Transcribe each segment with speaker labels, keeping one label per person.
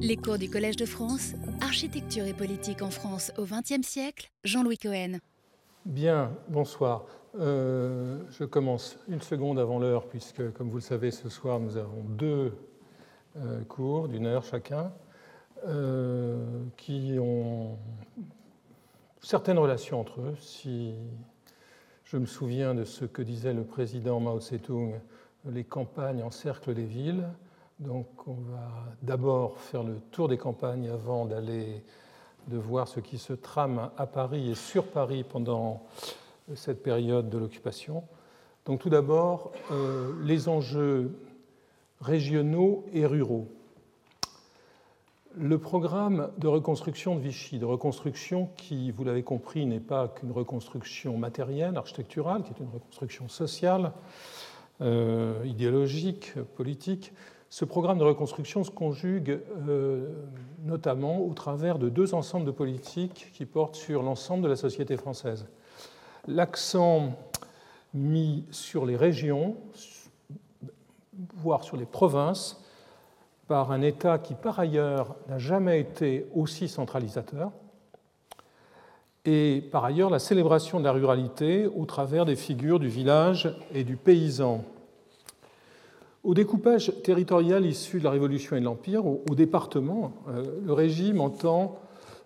Speaker 1: Les cours du Collège de France, Architecture et politique en France au XXe siècle, Jean-Louis Cohen.
Speaker 2: Bien, bonsoir. Euh, je commence une seconde avant l'heure, puisque, comme vous le savez, ce soir, nous avons deux euh, cours d'une heure chacun, euh, qui ont certaines relations entre eux. Si je me souviens de ce que disait le président Mao Tse-tung, les campagnes encerclent les villes. Donc on va d'abord faire le tour des campagnes avant d'aller de voir ce qui se trame à Paris et sur Paris pendant cette période de l'occupation. Donc tout d'abord, euh, les enjeux régionaux et ruraux. Le programme de reconstruction de Vichy, de reconstruction qui, vous l'avez compris, n'est pas qu'une reconstruction matérielle, architecturale, qui est une reconstruction sociale, euh, idéologique, politique, ce programme de reconstruction se conjugue euh, notamment au travers de deux ensembles de politiques qui portent sur l'ensemble de la société française. L'accent mis sur les régions, voire sur les provinces, par un État qui, par ailleurs, n'a jamais été aussi centralisateur, et par ailleurs la célébration de la ruralité au travers des figures du village et du paysan au découpage territorial issu de la Révolution et de l'Empire, au, département, euh, le régime entend,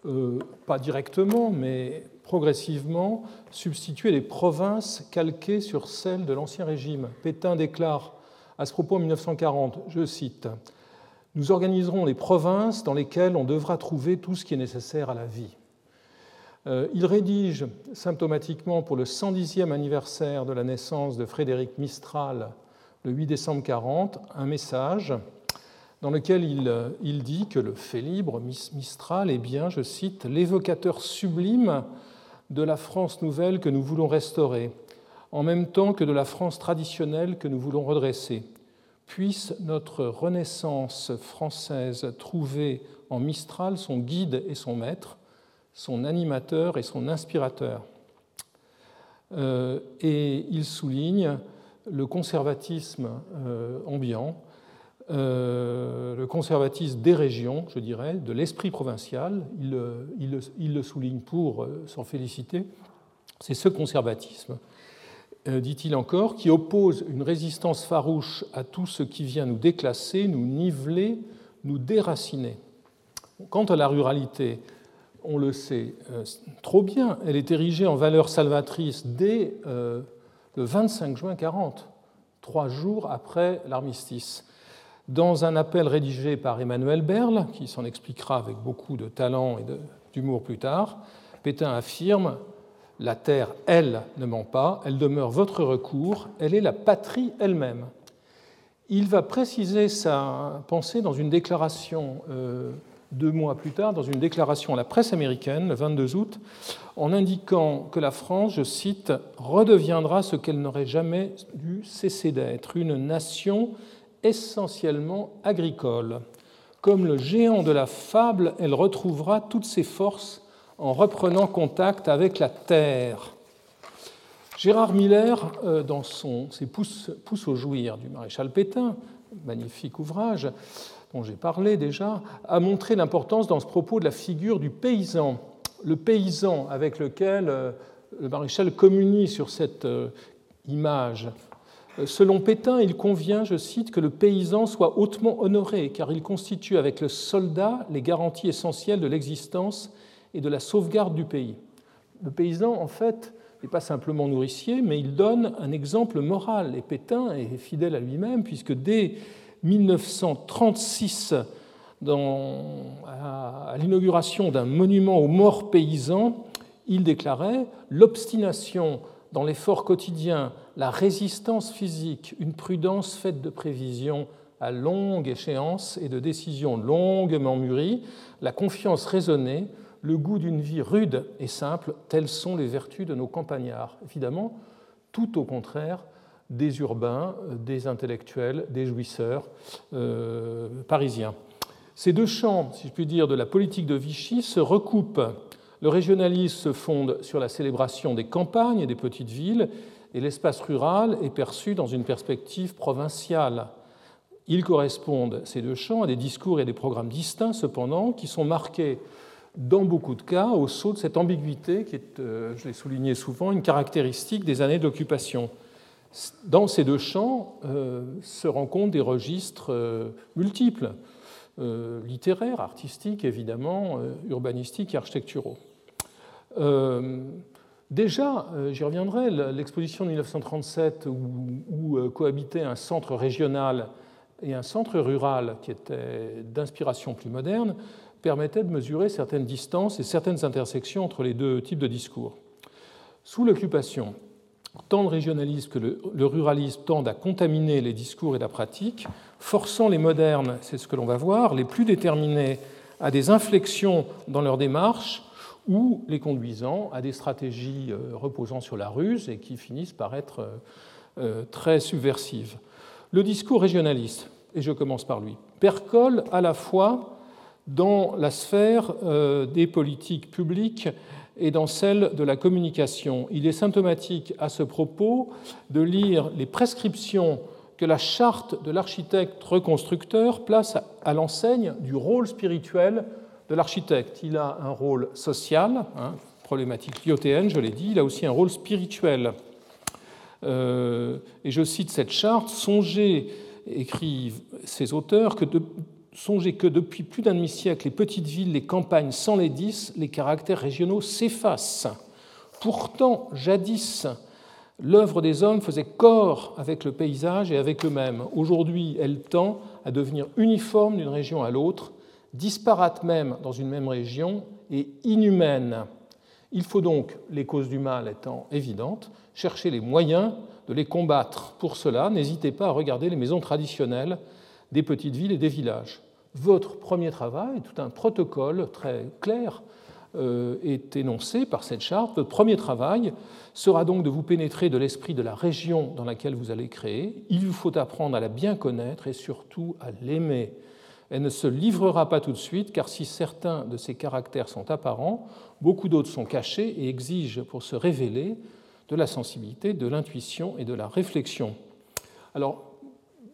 Speaker 2: euh, pas directement, mais progressivement, substituer les provinces calquées sur celles de l'Ancien Régime. Pétain déclare à ce propos en 1940, je cite, Nous organiserons les provinces dans lesquelles on devra trouver tout ce qui est nécessaire à la vie. Euh, il rédige symptomatiquement pour le 110e anniversaire de la naissance de Frédéric Mistral le 8 décembre 40, un message dans lequel il, dit que le fait libre, Mistral, est bien, je cite, l'évocateur sublime de la France nouvelle que nous voulons restaurer, en même temps que de la France traditionnelle que nous voulons redresser. Puisse notre renaissance française trouver en Mistral son guide et son maître, son animateur et son inspirateur. Euh, et il souligne le conservatisme euh, ambiant, euh, le conservatisme des régions, je dirais, de l'esprit provincial, il, le souligne pour euh, s'en féliciter, c'est ce conservatisme, dit-il encore, qui oppose une résistance farouche à tout ce qui vient nous déclasser, nous niveler, nous déraciner. Quant à la ruralité, on le sait trop bien, elle est érigée en valeur salvatrice dès le 25 juin 40, trois jours après l'armistice. Dans un appel rédigé par Emmanuel Berle, qui s'en expliquera avec beaucoup de talent et d'humour plus tard, Pétain affirme La terre, elle, ne ment pas, elle demeure votre recours, elle est la patrie elle-même. Il va préciser sa pensée dans une déclaration euh, deux mois plus tard dans une déclaration à la presse américaine, le 22 août, en indiquant que la France, je cite, redeviendra ce qu'elle n'aurait jamais dû cesser d'être, une nation essentiellement agricole. Comme le géant de la fable, elle retrouvera toutes ses forces en reprenant contact avec la terre. Gérard Miller, euh, dans son, ses Pousses, au jouir du maréchal Pétain, magnifique ouvrage, dont j'ai parlé déjà, a montré l'importance dans ce propos de la figure du paysan. Le paysan avec lequel euh, le maréchal communie sur cette euh, image. Euh, selon Pétain, il convient, je cite, que le paysan soit hautement honoré, car il constitue avec le soldat les garanties essentielles de l'existence et de la sauvegarde du pays. Le paysan, en fait, n'est pas simplement nourricier, mais il donne un exemple moral. Et Pétain est fidèle à lui-même, puisque dès 1936, à, l'inauguration d'un monument aux morts paysans, il déclarait L'obstination dans l'effort quotidien, la résistance physique, une prudence faite de prévisions à longue échéance et de décisions longuement mûries, la confiance raisonnée, le goût d'une vie rude et simple, telles sont les vertus de nos campagnards. Évidemment, tout au contraire des urbains, des intellectuels, des jouisseurs euh, parisiens. Ces deux champs, si je puis dire, de la politique de Vichy se recoupent. Le régionalisme se fonde sur la célébration des campagnes et des petites villes, et l'espace rural est perçu dans une perspective provinciale. Ils correspondent, ces deux champs, à des discours et des programmes distincts, cependant, qui sont marqués dans beaucoup de cas au saut de cette ambiguïté qui est, euh, je l'ai souligné souvent, une caractéristique des années d'occupation. Dans ces deux champs euh, se rencontrent des registres euh, multiples, littéraires, artistiques évidemment, urbanistiques et architecturaux. Déjà, j'y reviendrai, l'exposition de 1937 où, où cohabitaient un centre régional et un centre rural qui était d'inspiration plus moderne permettait de mesurer certaines distances et certaines intersections entre les deux types de discours. Sous l'occupation, tant le régionalisme que le, ruralisme tendent à contaminer les discours et la pratique, forçant les modernes, c'est ce que l'on va voir, les plus déterminés à des inflexions dans leur démarche ou les conduisant à des stratégies euh, reposant sur la ruse et qui finissent par être euh, euh, très subversives. Le discours régionaliste, et je commence par lui, percole à la fois dans la sphère des politiques publiques et dans celle de la communication. Il est symptomatique à ce propos de lire les prescriptions que la charte de l'architecte reconstructeur place à l'enseigne du rôle spirituel de l'architecte. Il a un rôle social, hein, problématique lyotéenne, je l'ai dit, il a aussi un rôle spirituel. Euh, et je cite cette charte, songez, écrivent ces auteurs, que de, Songez que depuis plus d'un demi-siècle, les petites villes, les campagnes, sans les dix, les caractères régionaux s'effacent. Pourtant, jadis, l'œuvre des hommes faisait corps avec le paysage et avec eux-mêmes. Aujourd'hui, elle tend à devenir uniforme d'une région à l'autre, disparate même dans une même région et inhumaine. Il faut donc, les causes du mal étant évidentes, chercher les moyens de les combattre. Pour cela, n'hésitez pas à regarder les maisons traditionnelles des petites villes et des villages votre premier travail, tout un protocole très clair euh, est énoncé par cette charte. Votre premier travail sera donc de vous pénétrer de l'esprit de la région dans laquelle vous allez créer. Il vous faut apprendre à la bien connaître et surtout à l'aimer. Elle ne se livrera pas tout de suite, car si certains de ses caractères sont apparents, beaucoup d'autres sont cachés et exigent pour se révéler de la sensibilité, de l'intuition et de la réflexion. Alors,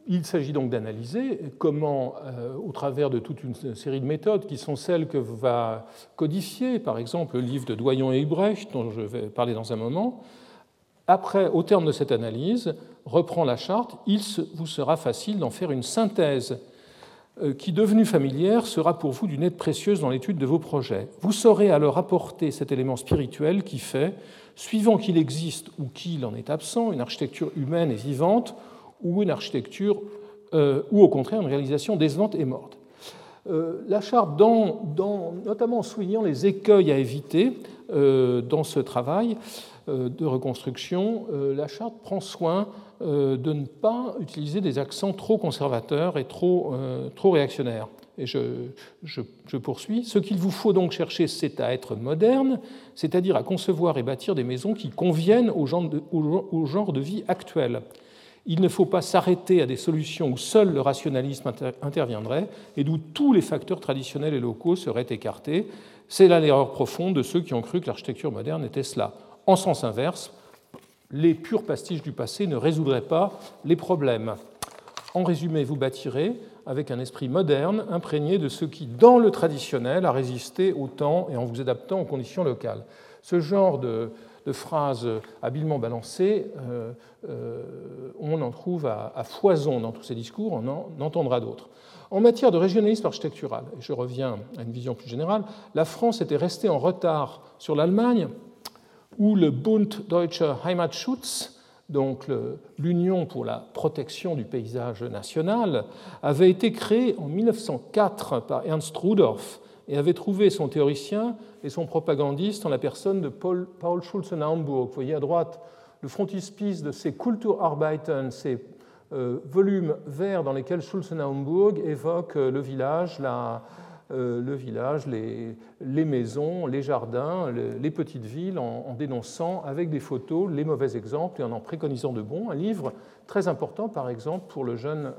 Speaker 2: il s'agit donc d'analyser comment, euh, au travers de toute une série de méthodes qui sont celles que va codifier, par exemple, le livre de Doyon et Ubrecht, dont je vais parler dans un moment, après, au terme de cette analyse, reprend la charte, il vous sera facile d'en faire une synthèse euh, qui, devenue familière, sera pour vous d'une aide précieuse dans l'étude de vos projets. Vous saurez alors apporter cet élément spirituel qui fait, suivant qu'il existe ou qu'il en est absent, une architecture humaine et vivante, ou une architecture, euh, ou au contraire une réalisation décevante et morte. Euh, la charte, dans, notamment en soulignant les écueils à éviter euh, dans ce travail de reconstruction, la charte prend soin de ne pas utiliser des accents trop conservateurs et trop, trop réactionnaires. Et je, je, poursuis. Ce qu'il vous faut donc chercher, c'est à être moderne, c'est-à-dire à concevoir et bâtir des maisons qui conviennent au genre de, au genre de vie actuel il ne faut pas s'arrêter à des solutions où seul le rationalisme interviendrait et d'où tous les facteurs traditionnels et locaux seraient écartés. C'est là l'erreur profonde de ceux qui ont cru que l'architecture moderne était cela. En sens inverse, les purs pastiches du passé ne résoudraient pas les problèmes. En résumé, vous bâtirez avec un esprit moderne imprégné de ce qui, dans le traditionnel, a résisté au temps et en vous adaptant aux conditions locales. Ce genre de, de phrases habilement balancées, euh, euh, on en trouve à, foison dans tous ces discours, on en entendra d'autres. En matière de régionalisme architectural, et je reviens à une vision plus générale, la France était restée en retard sur l'Allemagne, où le Bund Deutscher Heimatschutz, donc l'Union pour la protection du paysage national, avait été créé en 1904 par Ernst Rudolph et avait trouvé son théoricien et son propagandiste en la personne de Paul, Paul Schulze-Naumburg. Vous voyez à droite le frontispice de ces Kulturarbeiten, ces euh, volumes verts dans lesquels Schulze-Naumburg évoque euh, le village, la, euh, le village les, les, maisons, les jardins, les, petites villes, en, dénonçant avec des photos les mauvais exemples et en en préconisant de bons. Un livre très important, par exemple, pour le jeune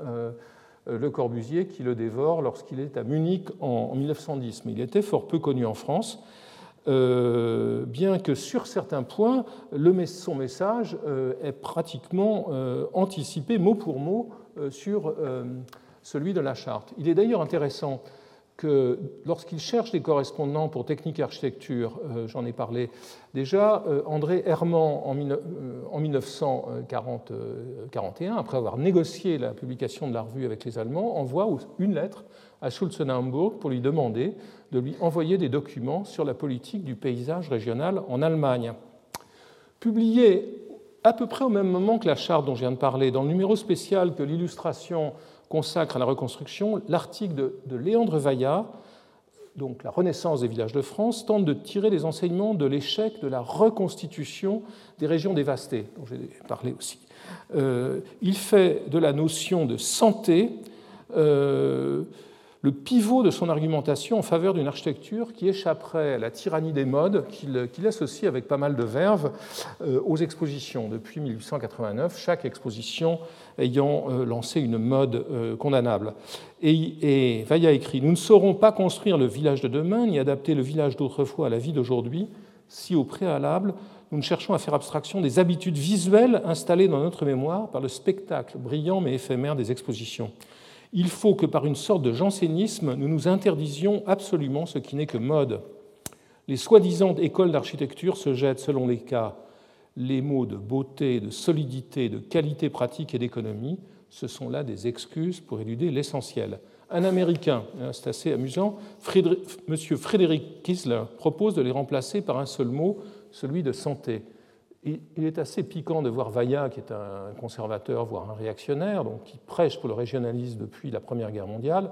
Speaker 2: le Corbusier qui le dévore lorsqu'il est à Munich en 1910. Mais il était fort peu connu en France, euh, bien que sur certains points, son message euh, est pratiquement anticipé mot pour mot sur celui de la charte. Il est d'ailleurs intéressant que lorsqu'il cherche des correspondants pour technique et architecture, euh, j'en ai parlé déjà, euh, André Herman, en, 1941, euh, après avoir négocié la publication de la revue avec les Allemands, envoie une lettre à Schulzenhamburg pour lui demander de lui envoyer des documents sur la politique du paysage régional en Allemagne. Publié à peu près au même moment que la charte dont je viens de parler, dans le numéro spécial que l'illustration consacre à la reconstruction, l'article de, Léandre Vaillat, donc la Renaissance des villages de France, tente de tirer les enseignements de l'échec de la reconstitution des régions dévastées, dont j'ai parlé aussi. Euh, il fait de la notion de santé euh, le pivot de son argumentation en faveur d'une architecture qui échapperait à la tyrannie des modes, qu'il associe avec pas mal de verve euh, aux expositions. Depuis 1889, chaque exposition ayant euh, lancé une mode euh, condamnable. Et, et Vailla écrit Nous ne saurons pas construire le village de demain, ni adapter le village d'autrefois à la vie d'aujourd'hui, si au préalable nous ne cherchons à faire abstraction des habitudes visuelles installées dans notre mémoire par le spectacle brillant mais éphémère des expositions il faut que par une sorte de jansénisme, nous nous interdisions absolument ce qui n'est que mode. Les soi-disant écoles d'architecture se jettent, selon les cas, les mots de beauté, de solidité, de qualité pratique et d'économie. Ce sont là des excuses pour éluder l'essentiel. Un Américain, hein, c'est assez amusant, M. Frédéric Kisler propose de les remplacer par un seul mot, celui de santé il est assez piquant de voir Vaillat, qui est un conservateur, voire un réactionnaire, donc qui prêche pour le régionalisme depuis la Première Guerre mondiale,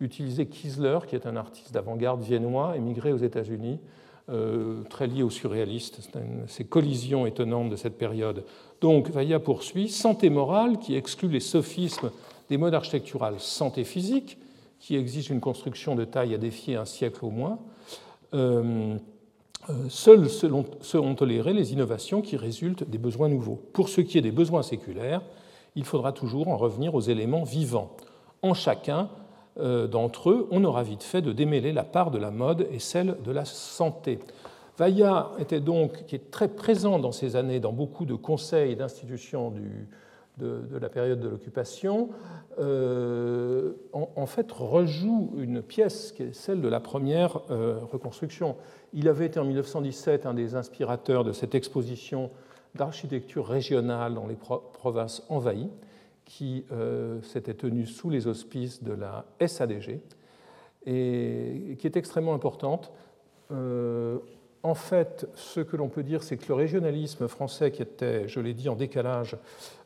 Speaker 2: utiliser Kiesler, qui est un artiste d'avant-garde viennois, émigré aux États-Unis, euh, très lié au surréaliste. ces collisions étonnantes de cette période. Donc Vaillat poursuit santé morale, qui exclut les sophismes des modes architecturales santé physique, qui exige une construction de taille à défier un siècle au moins. Euh, seuls seront tolérées les innovations qui résultent des besoins nouveaux. Pour ce qui est des besoins séculaires, il faudra toujours en revenir aux éléments vivants. En chacun euh, d'entre eux, on aura vite fait de démêler la part de la mode et celle de la santé. Vaillat était donc, qui est très présent dans ces années dans beaucoup de conseils et d'institutions de, la période de l'occupation, euh, en, fait rejoue une pièce qui est celle de la première euh, reconstruction. Il avait été en 1917 un des inspirateurs de cette exposition d'architecture régionale dans les provinces envahies, qui euh, s'était tenue sous les auspices de la SADG et qui est extrêmement importante. En fait, ce que l'on peut dire, c'est que le régionalisme français, qui était, je l'ai dit, en décalage,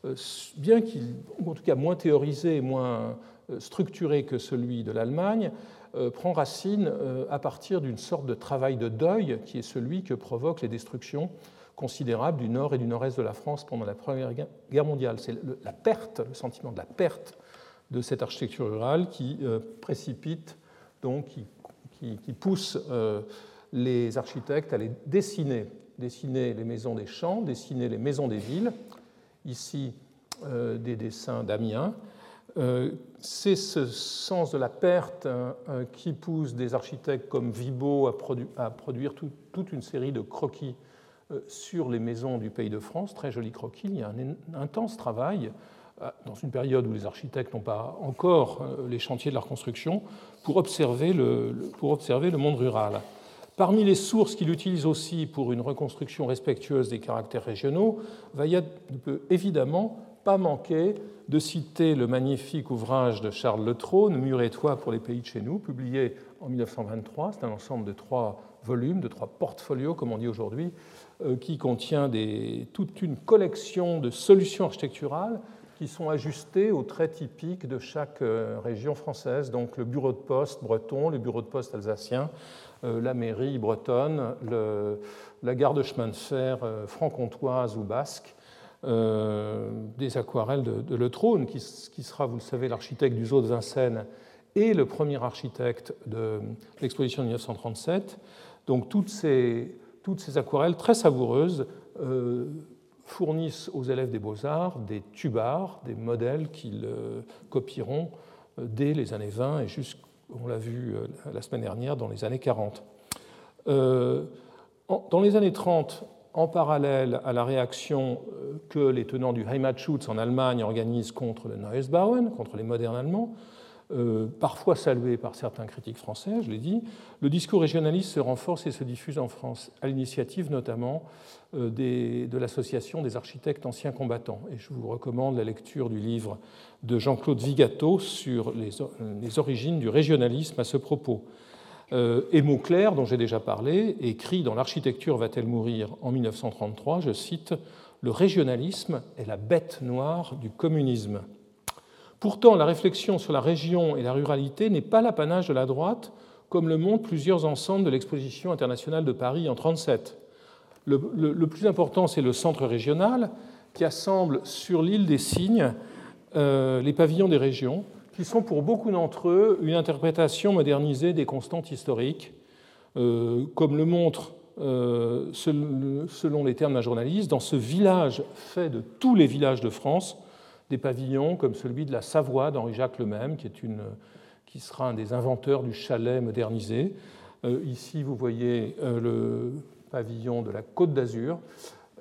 Speaker 2: euh, bien qu'il, en tout cas moins théorisé, moins euh, structuré que celui de l'Allemagne, euh, prend racine à partir d'une sorte de travail de deuil qui est celui que provoquent les destructions considérables du nord et du nord-est de la France pendant la Première Guerre mondiale. C'est la perte, le sentiment de la perte de cette architecture rurale qui précipite, donc qui, qui pousse les architectes allaient dessiner, dessiner les maisons des champs, dessiner les maisons des villes. Ici, euh, des dessins d'Amiens. Euh, c'est ce sens de la perte hein, euh, qui pousse des architectes comme Vibo à, produire toute une série de croquis sur les maisons du pays de France, très jolis croquis. Il y a un intense travail dans une période où les architectes n'ont pas encore les chantiers de leur construction, pour observer le, pour observer le monde rural. Parmi les sources qu'il utilise aussi pour une reconstruction respectueuse des caractères régionaux, Vaillat ne peut évidemment pas manquer de citer le magnifique ouvrage de Charles Le Trône, Mur et toit pour les pays de chez nous, publié en 1923. C'est un ensemble de trois volumes, de trois portfolios, comme on dit aujourd'hui, euh, qui contient toute une collection de solutions architecturales qui sont ajustées aux traits typiques de chaque euh, région française. Donc le bureau de poste breton, le bureau de poste alsacien, euh, la mairie bretonne, la gare de chemin de fer franc-comtoise ou basque, euh, des aquarelles de, Le Trône, qui, sera, vous le savez, l'architecte du zoo de Vincennes et le premier architecte de l'exposition de 1937. Donc toutes ces, toutes ces aquarelles très savoureuses fournissent aux élèves des beaux-arts des tubards, des modèles qu'ils copieront dès les années 20 et jusqu'au on l'a vu euh, la semaine dernière, dans les années 40. Euh, dans les années 30, en parallèle à la réaction euh, que les tenants du Heimatschutz en Allemagne organisent contre le Neues Bauen, contre les modernes allemands, euh, parfois salué par certains critiques français, je l'ai dit, le discours régionaliste se renforce et se diffuse en France, à l'initiative notamment euh, de l'Association des architectes anciens combattants. Et je vous recommande la lecture du livre de Jean-Claude Vigato sur les, origines du régionalisme à ce propos. Euh, et Mauclair, dont j'ai déjà parlé, écrit dans L'architecture va-t-elle mourir en 1933, je cite, Le régionalisme est la bête noire du communisme. Pourtant, la réflexion sur la région et la ruralité n'est pas l'apanage de la droite, comme le montrent plusieurs ensembles de l'exposition internationale de Paris en 1937. Le, plus important, c'est le centre régional, qui assemble sur l'île des Cygnes euh, les pavillons des régions, qui sont pour beaucoup d'entre eux une interprétation modernisée des constantes historiques, euh, comme le montre, euh, selon les termes d'un journaliste, dans ce village fait de tous les villages de France, des pavillons comme celui de la Savoie d'Henri-Jacques Lemême, qui, est une, qui sera un des inventeurs du chalet modernisé. Euh, ici, vous voyez le pavillon de la Côte d'Azur,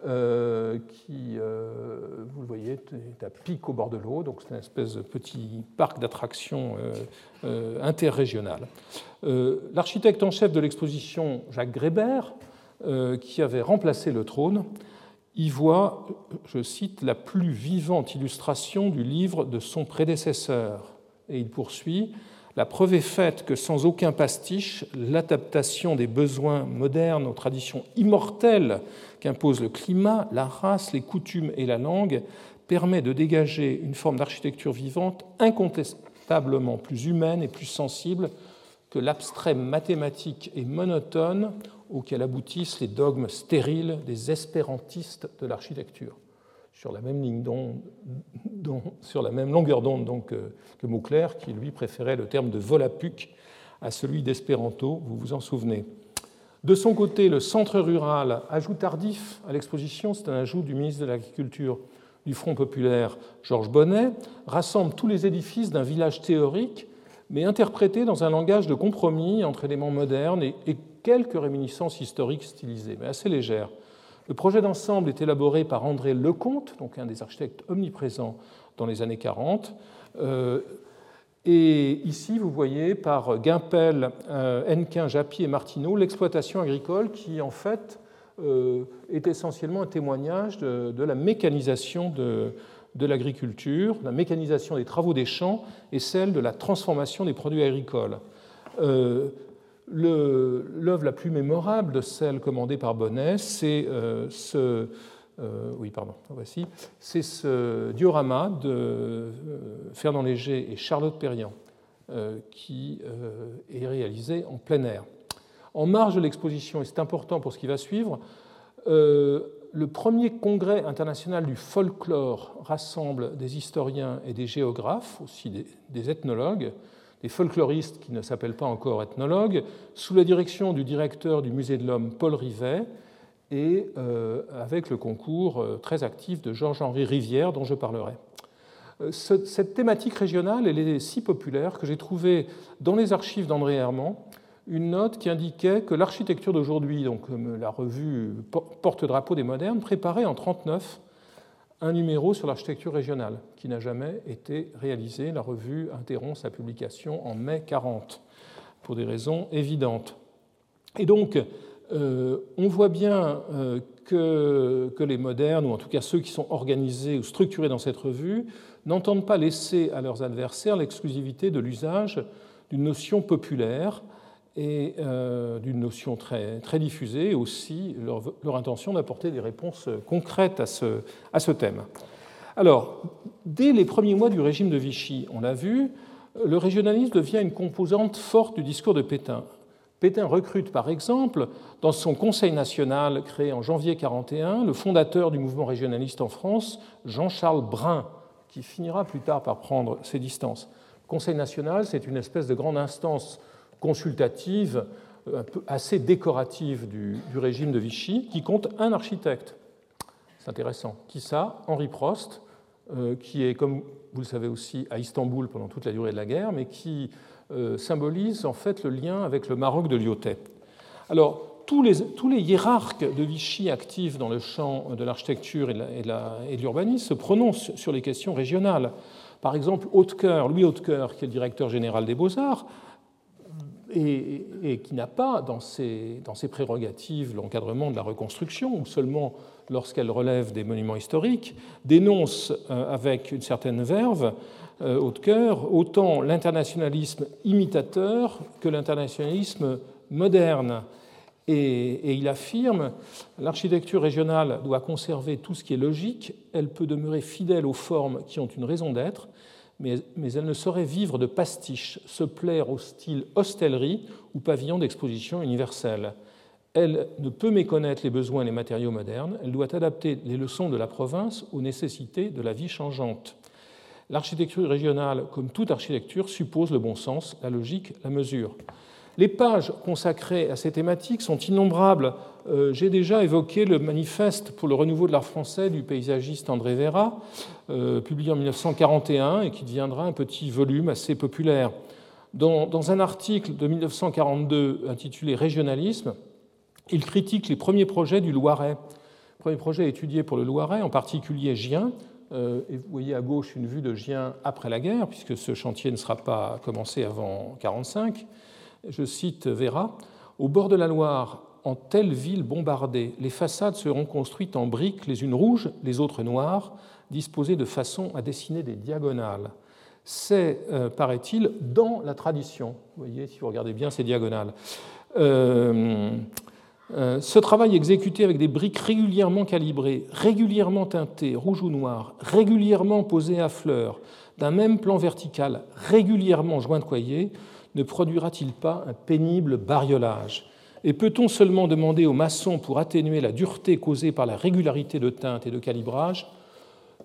Speaker 2: euh, qui, vous le voyez, est à pic au bord de l'eau, donc c'est une espèce de petit parc d'attractions interrégional. L'architecte en chef de l'exposition, Jacques Grébert, qui avait remplacé le trône, y voit, je cite, la plus vivante illustration du livre de son prédécesseur. Et il poursuit, la preuve est faite que sans aucun pastiche, l'adaptation des besoins modernes aux traditions immortelles qu'imposent le climat, la race, les coutumes et la langue permet de dégager une forme d'architecture vivante incontestablement plus humaine et plus sensible que l'abstrait mathématique et monotone auquel aboutissent les dogmes stériles des espérantistes de l'architecture. Sur la même longueur d'onde euh, que Mauclair, qui lui préférait le terme de volapuc à celui d'espéranto, vous vous en souvenez? De son côté, le centre rural, ajout tardif à l'exposition, c'est un ajout du ministre de l'Agriculture du Front populaire, Georges Bonnet, rassemble tous les édifices d'un village théorique, mais interprété dans un langage de compromis entre éléments modernes et, quelques réminiscences historiques stylisées, mais assez légères. Le projet d'ensemble est élaboré par André Lecomte, donc un des architectes omniprésents dans les années 40. Euh, et ici, vous voyez par Gimpel, euh, Henquin, Japy et Martineau l'exploitation agricole qui, en fait, euh, est essentiellement un témoignage de, la mécanisation de, l'agriculture, la mécanisation des travaux des champs et celle de la transformation des produits agricoles. L'œuvre la plus mémorable de celle commandée par Bonnet, c'est euh, ce, euh, oui, pardon, voici, c'est ce diorama de euh, Fernand Léger et Charlotte Perriand, qui est réalisé en plein air. En marge de l'exposition, et c'est important pour ce qui va suivre, le premier congrès international du folklore rassemble des historiens et des géographes, aussi des ethnologues, des folkloristes qui ne s'appellent pas encore ethnologues, sous la direction du directeur du Musée de l'Homme, Paul Rivet, et euh, avec le concours euh, très actif de Georges-Henri Rivière, dont je parlerai. Euh, cette thématique régionale, elle est si populaire que j'ai trouvé dans les archives d'André Herman une note qui indiquait que l'architecture d'aujourd'hui, donc la revue Porte-drapeau des modernes, préparait en 1939 un numéro sur l'architecture régionale qui n'a jamais été réalisé. La revue interrompt sa publication en mai 40 pour des raisons évidentes. Et donc, euh, on voit bien euh, que, les modernes, ou en tout cas ceux qui sont organisés ou structurés dans cette revue, n'entendent pas laisser à leurs adversaires l'exclusivité de l'usage d'une notion populaire et euh, d'une notion très, très diffusée, et aussi leur, intention d'apporter des réponses concrètes à ce, à ce thème. Alors, dès les premiers mois du régime de Vichy, on l'a vu, le régionalisme devient une composante forte du discours de Pétain. Pétain recrute par exemple dans son Conseil national créé en janvier 1941 le fondateur du mouvement régionaliste en France, Jean-Charles Brun, qui finira plus tard par prendre ses distances. Le Conseil national, c'est une espèce de grande instance consultative, euh, assez décorative du, régime de Vichy, qui compte un architecte. C'est intéressant. Qui ça Henri Prost, euh, qui est, comme vous le savez aussi, à Istanbul pendant toute la durée de la guerre, mais qui symbolise en fait le lien avec le Maroc de Lyotet. Alors, tous les, tous les, hiérarques de Vichy actifs dans le champ de l'architecture et de l'urbanisme se prononcent sur les questions régionales. Par exemple, Louis Hautecoeur, qui est le directeur général des Beaux-Arts, et, qui n'a pas dans ses, dans ses prérogatives l'encadrement de la reconstruction, ou seulement lorsqu'elle relève des monuments historiques, dénonce euh, avec une certaine verve, euh, de cœur, autant l'internationalisme imitateur que l'internationalisme moderne. Et, il affirme l'architecture régionale doit conserver tout ce qui est logique, elle peut demeurer fidèle aux formes qui ont une raison d'être, mais, elle ne saurait vivre de pastiches, se plaire au style hostellerie ou pavillon d'exposition universelle. Elle ne peut méconnaître les besoins et les matériaux modernes, elle doit adapter les leçons de la province aux nécessités de la vie changeante. L'architecture régionale, comme toute architecture, suppose le bon sens, la logique, la mesure. Les pages consacrées à ces thématiques sont innombrables. Euh, j'ai déjà évoqué le manifeste pour le renouveau de l'art français du paysagiste André Vera, euh, publié en 1941 et qui deviendra un petit volume assez populaire. Dans, un article de 1942 intitulé Régionalisme, il critique les premiers projets du Loiret. Premier projet étudié pour le Loiret, en particulier Gien. Euh, vous voyez à gauche une vue de Gien après la guerre, puisque ce chantier ne sera pas commencé avant 1945 je cite Vera, Au bord de la Loire, en telle ville bombardée, les façades seront construites en briques, les unes rouges, les autres noires, disposées de façon à dessiner des diagonales. C'est, euh, paraît-il, dans la tradition. Vous voyez, si vous regardez bien ces diagonales. Euh, ce travail exécuté avec des briques régulièrement calibrées, régulièrement teintées, rouge ou noir, régulièrement posées à fleurs, d'un même plan vertical, régulièrement jointoyées, ne produira-t-il pas un pénible bariolage? Et peut-on seulement demander aux maçons, pour atténuer la dureté causée par la régularité de teinte et de calibrage,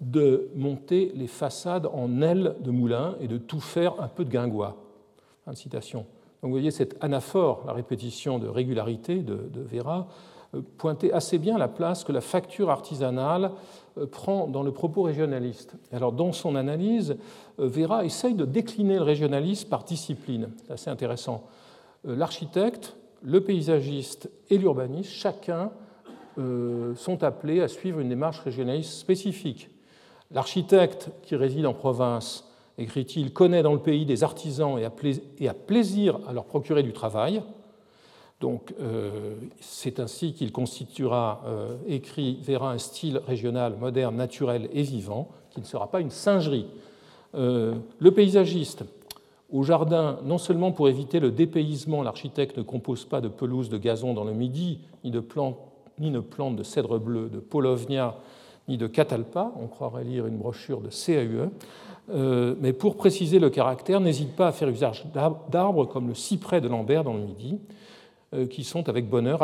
Speaker 2: de monter les façades en ailes de moulin et de tout faire un peu de guingois? Citation. Donc vous voyez cette anaphore, la répétition de régularité de, Vera, euh, pointait assez bien la place que la facture artisanale euh, prend dans le propos régionaliste. Alors, dans son analyse, euh, Vera essaye de décliner le régionalisme par discipline. C'est assez intéressant. L'architecte, le paysagiste et l'urbaniste, chacun sont appelés à suivre une démarche régionaliste spécifique. L'architecte qui réside en province, écrit-il, connaît dans le pays des artisans et a plaisir à leur procurer du travail. Donc, euh, c'est ainsi qu'il constituera, euh, écrit, verra un style régional, moderne, naturel et vivant, qui ne sera pas une singerie. Euh, le paysagiste, au jardin, non seulement pour éviter le dépaysement, l'architecte ne compose pas de pelouse de gazon dans le midi, ni de plantes, ni de plantes de cèdre bleu, de polovnia, ni de catalpa, on croirait lire une brochure de CAUE, mais pour préciser le caractère, n'hésite pas à faire usage d'arbres comme le cyprès de Lambert dans le midi, euh, qui sont avec bonheur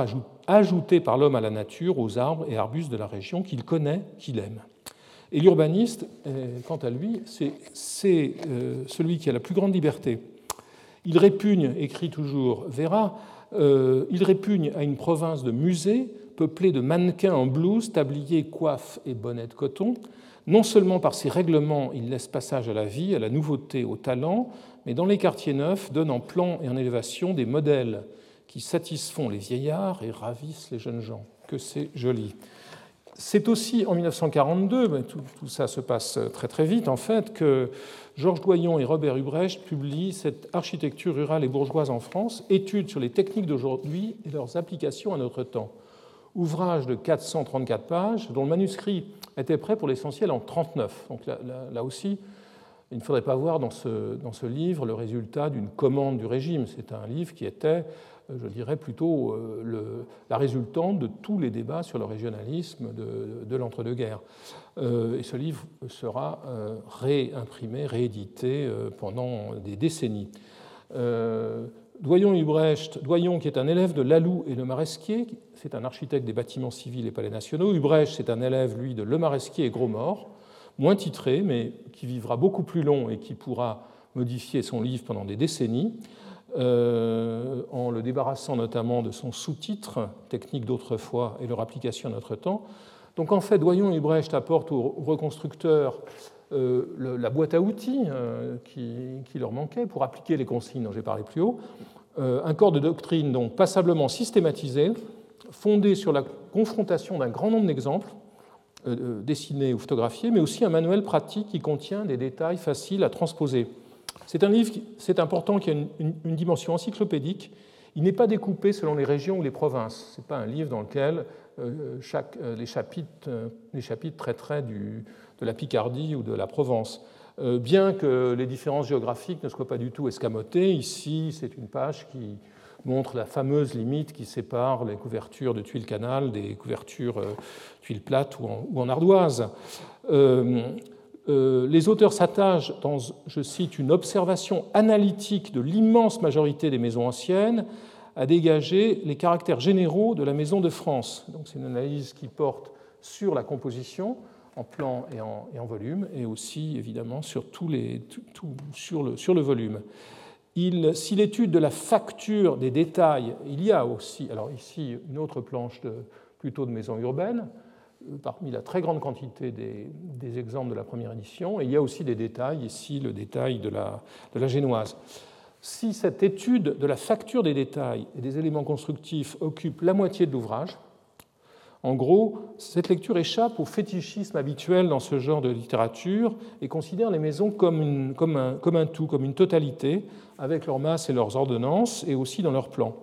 Speaker 2: ajoutés par l'homme à la nature, aux arbres et arbustes de la région qu'il connaît, qu'il aime. Et l'urbaniste, euh, quant à lui, c'est euh, celui qui a la plus grande liberté. Il répugne, écrit toujours Vera, il répugne à une province de musées peuplée de mannequins en blouse, tabliers, coiffes et bonnets de coton. Non seulement par ses règlements, il laisse passage à la vie, à la nouveauté, au talent, mais dans les quartiers neufs donne en plan et en élévation des modèles qui satisfont les vieillards et ravissent les jeunes gens. Que c'est joli. C'est aussi en 1942, mais tout, ça se passe très très vite en fait, que Georges Doyon et Robert Hubrecht publient cette architecture rurale et bourgeoise en France, études sur les techniques d'aujourd'hui et leurs applications à notre temps. Ouvrage de 434 pages, dont le manuscrit était prêt pour l'essentiel en 39. Donc là, aussi, il ne faudrait pas voir dans ce, dans ce livre le résultat d'une commande du régime. C'est un livre qui était je dirais plutôt euh, la résultante de tous les débats sur le régionalisme de, l'entre-deux-guerres. Euh, et ce livre sera euh, réimprimé, réédité pendant des décennies. Hubrecht, Doyon qui est un élève de Laloux et Le Maresquier, c'est un architecte des bâtiments civils et palais nationaux. Hubrecht, c'est un élève, lui, de Le Maresquier et Gros-Mort, moins titré, mais qui vivra beaucoup plus long et qui pourra modifier son livre pendant des décennies. Euh, en le débarrassant notamment de son sous-titre, technique d'autrefois et leur application à notre temps. Donc en fait, Doyon et Brecht apportent aux reconstructeurs euh, la boîte à outils euh, qui, leur manquait pour appliquer les consignes dont j'ai parlé plus haut, un corps de doctrine donc passablement systématisé, fondé sur la confrontation d'un grand nombre d'exemples, dessinées ou photographiées, mais aussi un manuel pratique qui contient des détails faciles à transposer. C'est un livre, c'est important, qui a une, dimension encyclopédique. Il n'est pas découpé selon les régions ou les provinces. Ce n'est pas un livre dans lequel chaque, les, chapitres, les chapitres traiteraient du, de la Picardie ou de la Provence. Euh, bien que les différences géographiques ne soient pas du tout escamotées, ici c'est une page qui montre la fameuse limite qui sépare les couvertures de tuiles canal des couvertures euh, tuiles plates ou en, ardoise. Euh, les auteurs s'attachent dans, je cite, une observation analytique de l'immense majorité des maisons anciennes à dégager les caractères généraux de la maison de France. Donc c'est une analyse qui porte sur la composition, en plan et en, volume, et aussi évidemment sur, le, volume. si l'étude de la facture des détails, il y a aussi, alors ici une autre planche plutôt de maisons urbaines, euh, parmi la très grande quantité des, exemples de la première édition, et il y a aussi des détails, ici le détail de la génoise. Si cette étude de la facture des détails et des éléments constructifs occupe la moitié de l'ouvrage, en gros, cette lecture échappe au fétichisme habituel dans ce genre de littérature et considère les maisons comme, un, tout, comme une totalité, avec leur masse et leurs ordonnances, et aussi dans leurs plans.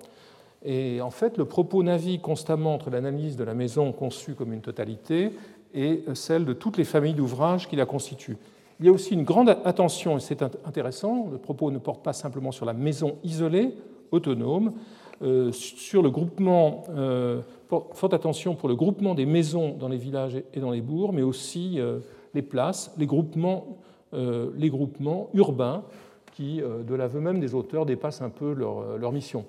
Speaker 2: Et en fait, le propos navigue constamment entre l'analyse de la maison conçue comme une totalité et celle de toutes les familles d'ouvrages qui la constituent. Il y a aussi une grande attention, et c'est intéressant, le propos ne porte pas simplement sur la maison isolée, autonome, sur le groupement, euh, forte attention pour le groupement des maisons dans les villages et dans les bourgs, mais aussi euh, les places, les groupements, urbains qui, de l'aveu même des auteurs, dépassent un peu leur, mission.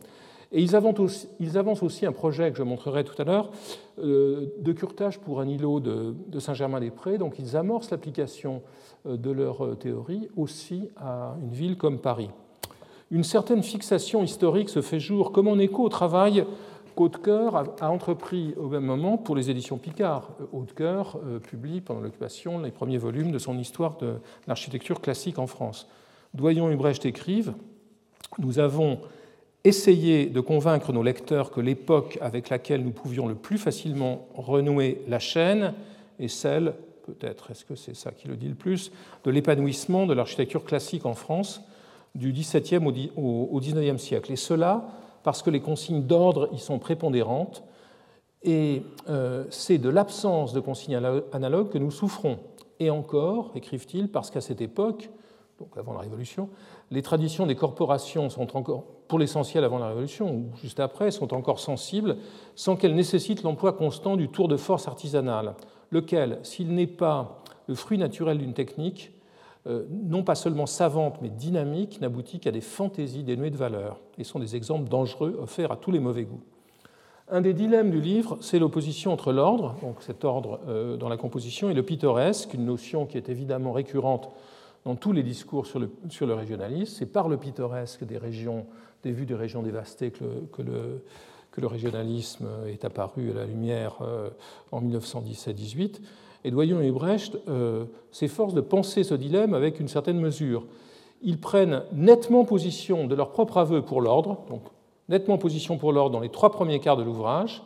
Speaker 2: Et ils avancent, aussi, ils avancent, aussi, un projet que je montrerai tout à l'heure de curtage pour un îlot de, de Saint-Germain-des-Prés. Donc ils amorcent l'application de leur théorie aussi à une ville comme Paris une certaine fixation historique se fait jour comme en écho au travail qu'Hautecoeur a entrepris au même moment pour les éditions Picard. Hautecoeur euh, publie pendant l'occupation les premiers volumes de son histoire de l'architecture classique en France. Doyon et Brecht écrivent Nous avons essayé de convaincre nos lecteurs que l'époque avec laquelle nous pouvions le plus facilement renouer la chaîne est celle, peut-être est-ce que c'est ça qui le dit le plus, de l'épanouissement de l'architecture classique en France du XVIIe au XIXe siècle. Et cela parce que les consignes d'ordre y sont prépondérantes, et euh, c'est de l'absence de consignes analogues que nous souffrons. Et encore, écrivent-ils, parce qu'à cette époque, donc avant la Révolution, les traditions des corporations sont encore, pour l'essentiel avant la Révolution ou juste après, sont encore sensibles, sans qu'elles nécessitent l'emploi constant du tour de force artisanal, lequel, s'il n'est pas le fruit naturel d'une technique, non pas seulement savantes mais dynamiques, n'aboutit qu'à des fantaisies dénuées de valeur et sont des exemples dangereux offerts à tous les mauvais goûts. Un des dilemmes du livre, c'est l'opposition entre l'ordre, donc cet ordre euh, dans la composition, et le pittoresque, une notion qui est évidemment récurrente dans tous les discours sur le, sur le régionalisme. C'est par le pittoresque des régions, des vues des régions dévastées que que le, que le régionalisme est apparu à la lumière euh, en 1917-18. Et Doyon et Brecht euh, s'efforcent de penser ce dilemme avec une certaine mesure. Ils prennent nettement position de leur propre aveu pour l'ordre, donc nettement position pour l'ordre dans les trois premiers quarts de l'ouvrage,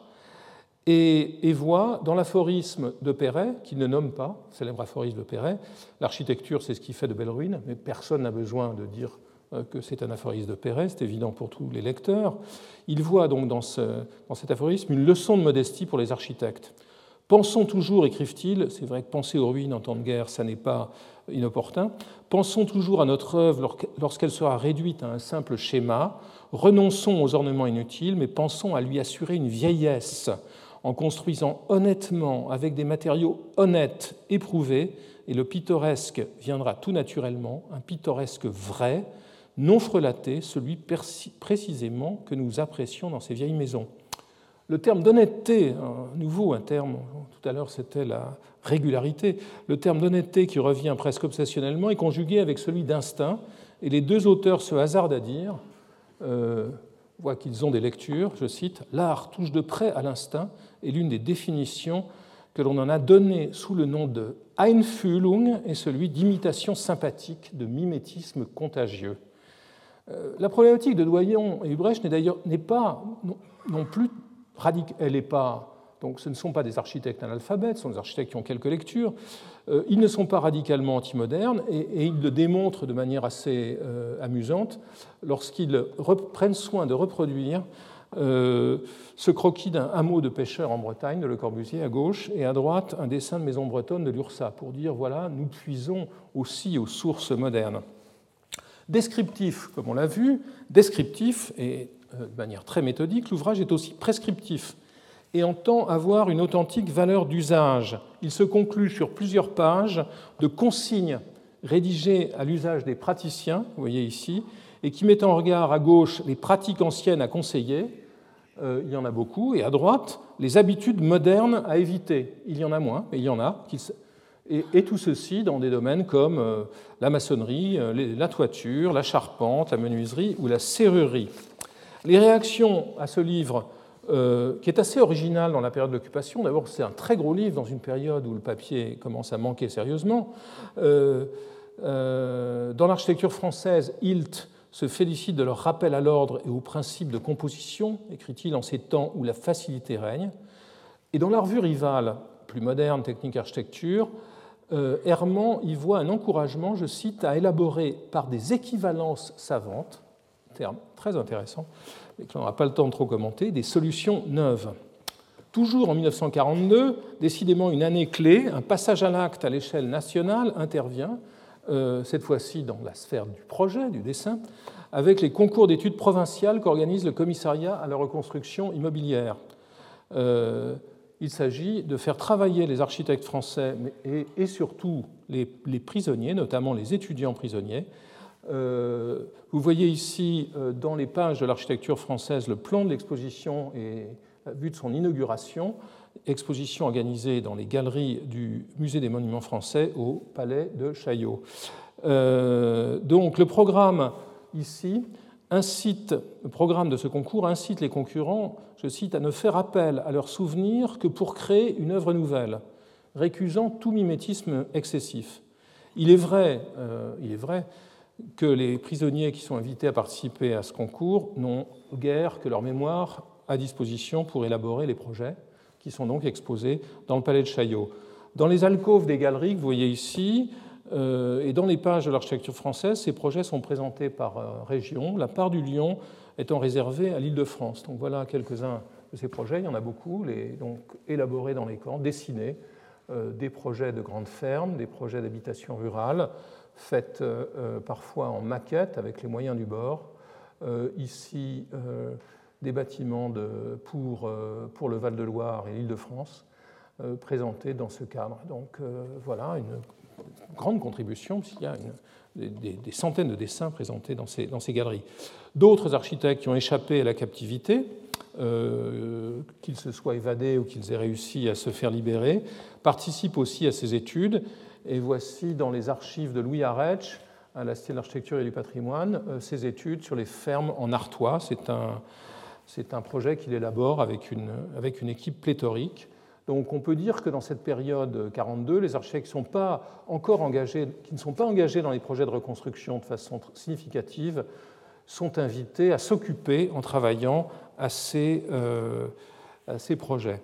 Speaker 2: et, voient dans l'aphorisme de Perret, qu'ils ne nomment pas, célèbre aphorisme de Perret, l'architecture c'est ce qui fait de belles ruines, mais personne n'a besoin de dire euh, que c'est un aphorisme de Perret, c'est évident pour tous les lecteurs. Ils voient donc dans cet aphorisme une leçon de modestie pour les architectes. Pensons toujours, écrivent-ils, c'est vrai que penser aux ruines en temps de guerre, ça n'est pas inopportun, pensons toujours à notre œuvre lorsqu'elle sera réduite à un simple schéma, renonçons aux ornements inutiles, mais pensons à lui assurer une vieillesse en construisant honnêtement, avec des matériaux honnêtes, éprouvés, et le pittoresque viendra tout naturellement, un pittoresque vrai, non frelaté, celui précisément que nous apprécions dans ces vieilles maisons. Le terme d'honnêteté, nouveau un terme, tout à l'heure c'était la régularité, le terme d'honnêteté qui revient presque obsessionnellement est conjugué avec celui d'instinct, et les deux auteurs se hasardent à dire, euh, voient qu'ils ont des lectures, je cite, L'art touche de près à l'instinct est l'une des définitions que l'on en a donné sous le nom de Einfühlung et celui d'imitation sympathique, de mimétisme contagieux. Euh, la problématique de Doyon et Ubrecht n'est d'ailleurs pas non plus elle n'est pas Donc ce ne sont pas des architectes analphabètes, ce sont des architectes qui ont quelques lectures. Euh, ils ne sont pas radicalement antimodernes et, ils le démontrent de manière assez euh, amusante lorsqu'ils prennent soin de reproduire euh, ce croquis d'un hameau de pêcheurs en Bretagne, de Le Corbusier à gauche, et à droite un dessin de maison bretonne de l'URSA, pour dire voilà, nous puisons aussi aux sources modernes. Descriptif, comme on l'a vu, descriptif, et de manière très méthodique, l'ouvrage est aussi prescriptif et entend avoir une authentique valeur d'usage. Il se conclut sur plusieurs pages de consignes rédigées à l'usage des praticiens, vous voyez ici, et qui mettent en regard à gauche les pratiques anciennes à conseiller, euh, il y en a beaucoup, et à droite les habitudes modernes à éviter. Il y en a moins, mais il y en a. Et, tout ceci dans des domaines comme euh, la maçonnerie, euh, la toiture, la charpente, la menuiserie ou la serrurerie. Les réactions à ce livre euh, qui est assez original dans la période d'occupation. D'abord, c'est un très gros livre dans une période où le papier commence à manquer sérieusement. Euh, euh, dans l'architecture française, Hilt se félicite de leur rappel à l'ordre et aux principes de composition, écrit-il en ces temps où la facilité règne. Et dans la revue rivale, plus moderne, Technique Architecture, Herman y voit un encouragement, je cite, à élaborer par des équivalences savantes, terme très intéressant, et que l'on n'aura pas le temps de trop commenter, des solutions neuves. Toujours en 1942, décidément une année clé, un passage à l'acte à l'échelle nationale intervient, euh, cette fois-ci dans la sphère du projet, du dessin, avec les concours d'études provinciales qu'organise le commissariat à la reconstruction immobilière. Euh, il s'agit de faire travailler les architectes français et, surtout les, prisonniers, notamment les étudiants prisonniers, euh, vous voyez ici, euh, dans les pages de l'architecture française, le plan de l'exposition et vu de son inauguration, exposition organisée dans les galeries du Musée des Monuments français au Palais de Chaillot. Euh, donc le programme ici incite, le programme de ce concours incite les concurrents, je cite, à ne faire appel à leurs souvenirs que pour créer une œuvre nouvelle, récusant tout mimétisme excessif. Il est vrai, il est vrai que les prisonniers qui sont invités à participer à ce concours n'ont guère que leur mémoire à disposition pour élaborer les projets qui sont donc exposés dans le palais de Chaillot. Dans les alcôves des galeries que vous voyez ici, euh, et dans les pages de l'architecture française, ces projets sont présentés par euh, région, la part du Lyon étant réservée à l'île de France. Donc voilà quelques-uns de ces projets, il y en a beaucoup, donc élaborés dans les camps, dessinés, euh, des projets de grandes fermes, des projets d'habitation rurale, faites euh, euh, parfois en maquette avec les moyens du bord. Euh, ici, des bâtiments pour, pour le Val-de-Loire et l'Île-de-France présentés dans ce cadre. Donc voilà une grande contribution, puisqu'il y a des, centaines de dessins présentés dans ces, dans ces galeries. D'autres architectes qui ont échappé à la captivité, qu'ils se soient évadés ou qu'ils aient réussi à se faire libérer, participent aussi à ces études et voici dans les archives de Louis Arech, à la de l'Architecture et du Patrimoine, euh, ses études sur les fermes en Artois. C'est un, c'est un projet qu'il élabore avec une, avec une équipe pléthorique. Donc on peut dire que dans cette période 42, les architectes qui ne sont pas engagés dans les projets de reconstruction de façon significative, sont invités à s'occuper en travaillant à ces, euh, à ces projets.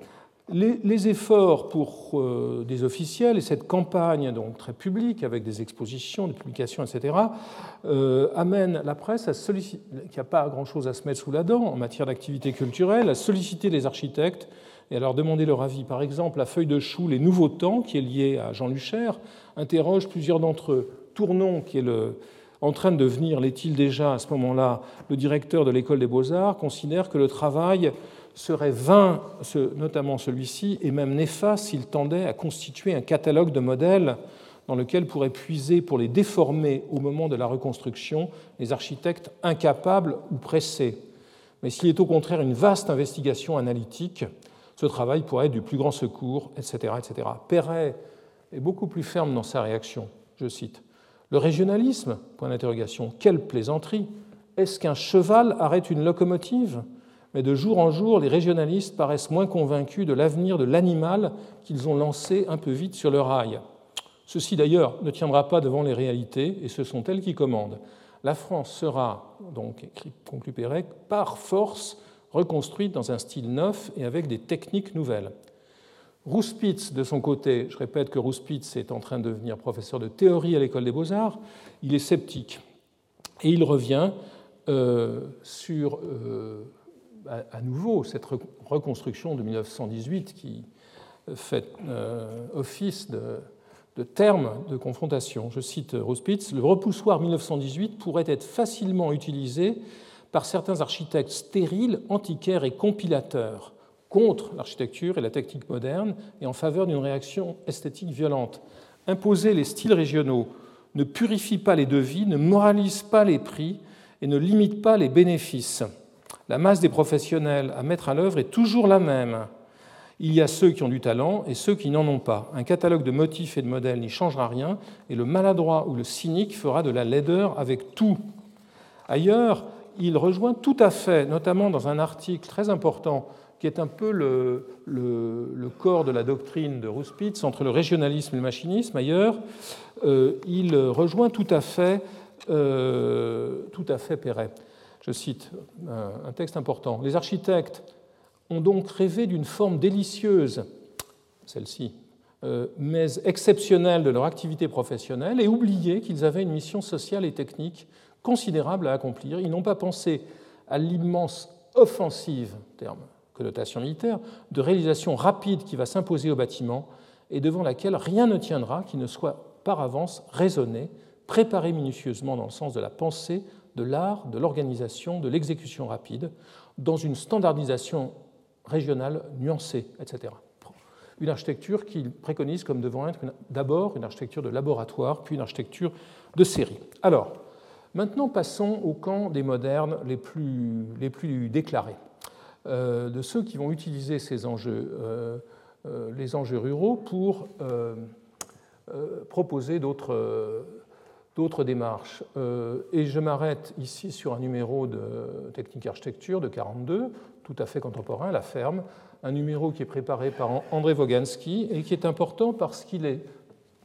Speaker 2: Les, efforts pour euh, des officiels et cette campagne donc très publique avec des expositions, des publications, etc., euh, amènent la presse à solliciter, qui n'a pas grand-chose à se mettre sous la dent en matière d'activité culturelle, à solliciter les architectes et à leur demander leur avis. Par exemple, la feuille de chou Les Nouveaux Temps, qui est liée à Jean Lucher, interroge plusieurs d'entre eux. Tournon, qui est en train de devenir, l'est-il déjà à ce moment-là, le directeur de l'école des beaux-arts, considère que le travail serait vain, notamment celui-ci, et même néfaste s'il tendait à constituer un catalogue de modèles dans lequel pourraient puiser pour les déformer au moment de la reconstruction les architectes incapables ou pressés. Mais s'il est au contraire une vaste investigation analytique, ce travail pourrait être du plus grand secours, etc. etc. Perret est beaucoup plus ferme dans sa réaction. Je cite Le régionalisme Point d'interrogation. Quelle plaisanterie Est-ce qu'un cheval arrête une locomotive? Mais de jour en jour, les régionalistes paraissent moins convaincus de l'avenir de l'animal qu'ils ont lancé un peu vite sur le rail. Ceci d'ailleurs ne tiendra pas devant les réalités, et ce sont elles qui commandent. La France sera, donc, conclut Pérec, par force reconstruites dans un style neuf et avec des techniques nouvelles. Rouspitz, de son côté, je répète que Rouspitz est en train de devenir professeur de théorie à l'école des beaux-arts, il est sceptique. Et il revient euh, sur, euh, à, nouveau, cette reconstruction de 1918 qui fait euh, office de, terme de confrontation. Je cite Rouspitz, le repoussoir 1918 pourrait être facilement utilisé par certains architectes stériles, antiquaires et compilateurs contre l'architecture et la technique moderne et en faveur d'une réaction esthétique violente. Imposer les styles régionaux ne purifie pas les devis, ne moralise pas les prix et ne limite pas les bénéfices. La masse des professionnels à mettre à l'œuvre est toujours la même. Il y a ceux qui ont du talent et ceux qui n'en ont pas. Un catalogue de motifs et de modèles n'y changera rien et le maladroit ou le cynique fera de la laideur avec tout. Ailleurs, il rejoint tout à fait, notamment dans un article très important qui est un peu le, corps de la doctrine de Rouspitz entre le régionalisme et le machinisme. Ailleurs, euh, il rejoint tout à fait, euh, tout à fait Perret. Je cite un, texte important. Les architectes ont donc rêvé d'une forme délicieuse, celle-ci, euh, mais exceptionnelle de leur activité professionnelle et oublié qu'ils avaient une mission sociale et technique considérable à accomplir. Ils n'ont pas pensé à l'immense offensive, terme connotation militaire, de réalisation rapide qui va s'imposer au bâtiment et devant laquelle rien ne tiendra qui ne soit par avance raisonné, préparé minutieusement dans le sens de la pensée, de l'art, de l'organisation, de l'exécution rapide, dans une standardisation régionale nuancée, etc. Une architecture qu'il préconise comme devant être d'abord une architecture de laboratoire, puis une architecture de série. Alors, maintenant passons au camp des modernes les plus, déclarés. Euh, de ceux qui vont utiliser ces enjeux, euh, euh, les enjeux ruraux pour proposer d'autres démarches. et je m'arrête ici sur un numéro de technique architecture de 42, tout à fait contemporain, La Ferme, un numéro qui est préparé par André Vogansky et qui est important parce qu'il est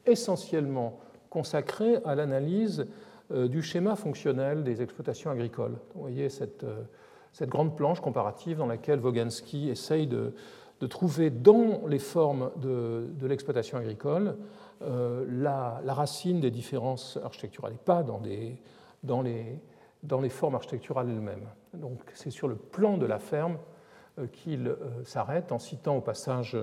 Speaker 2: essentiellement consacré à l'analyse du schéma fonctionnel des exploitations agricoles. Vous voyez cette cette grande planche comparative dans laquelle Vogansky essaye de, trouver dans les formes de, l'exploitation agricole euh, la, racine des différences architecturales et pas dans, les, formes architecturales elles-mêmes. Donc c'est sur le plan de la ferme euh, qu'il euh, s'arrête en citant au passage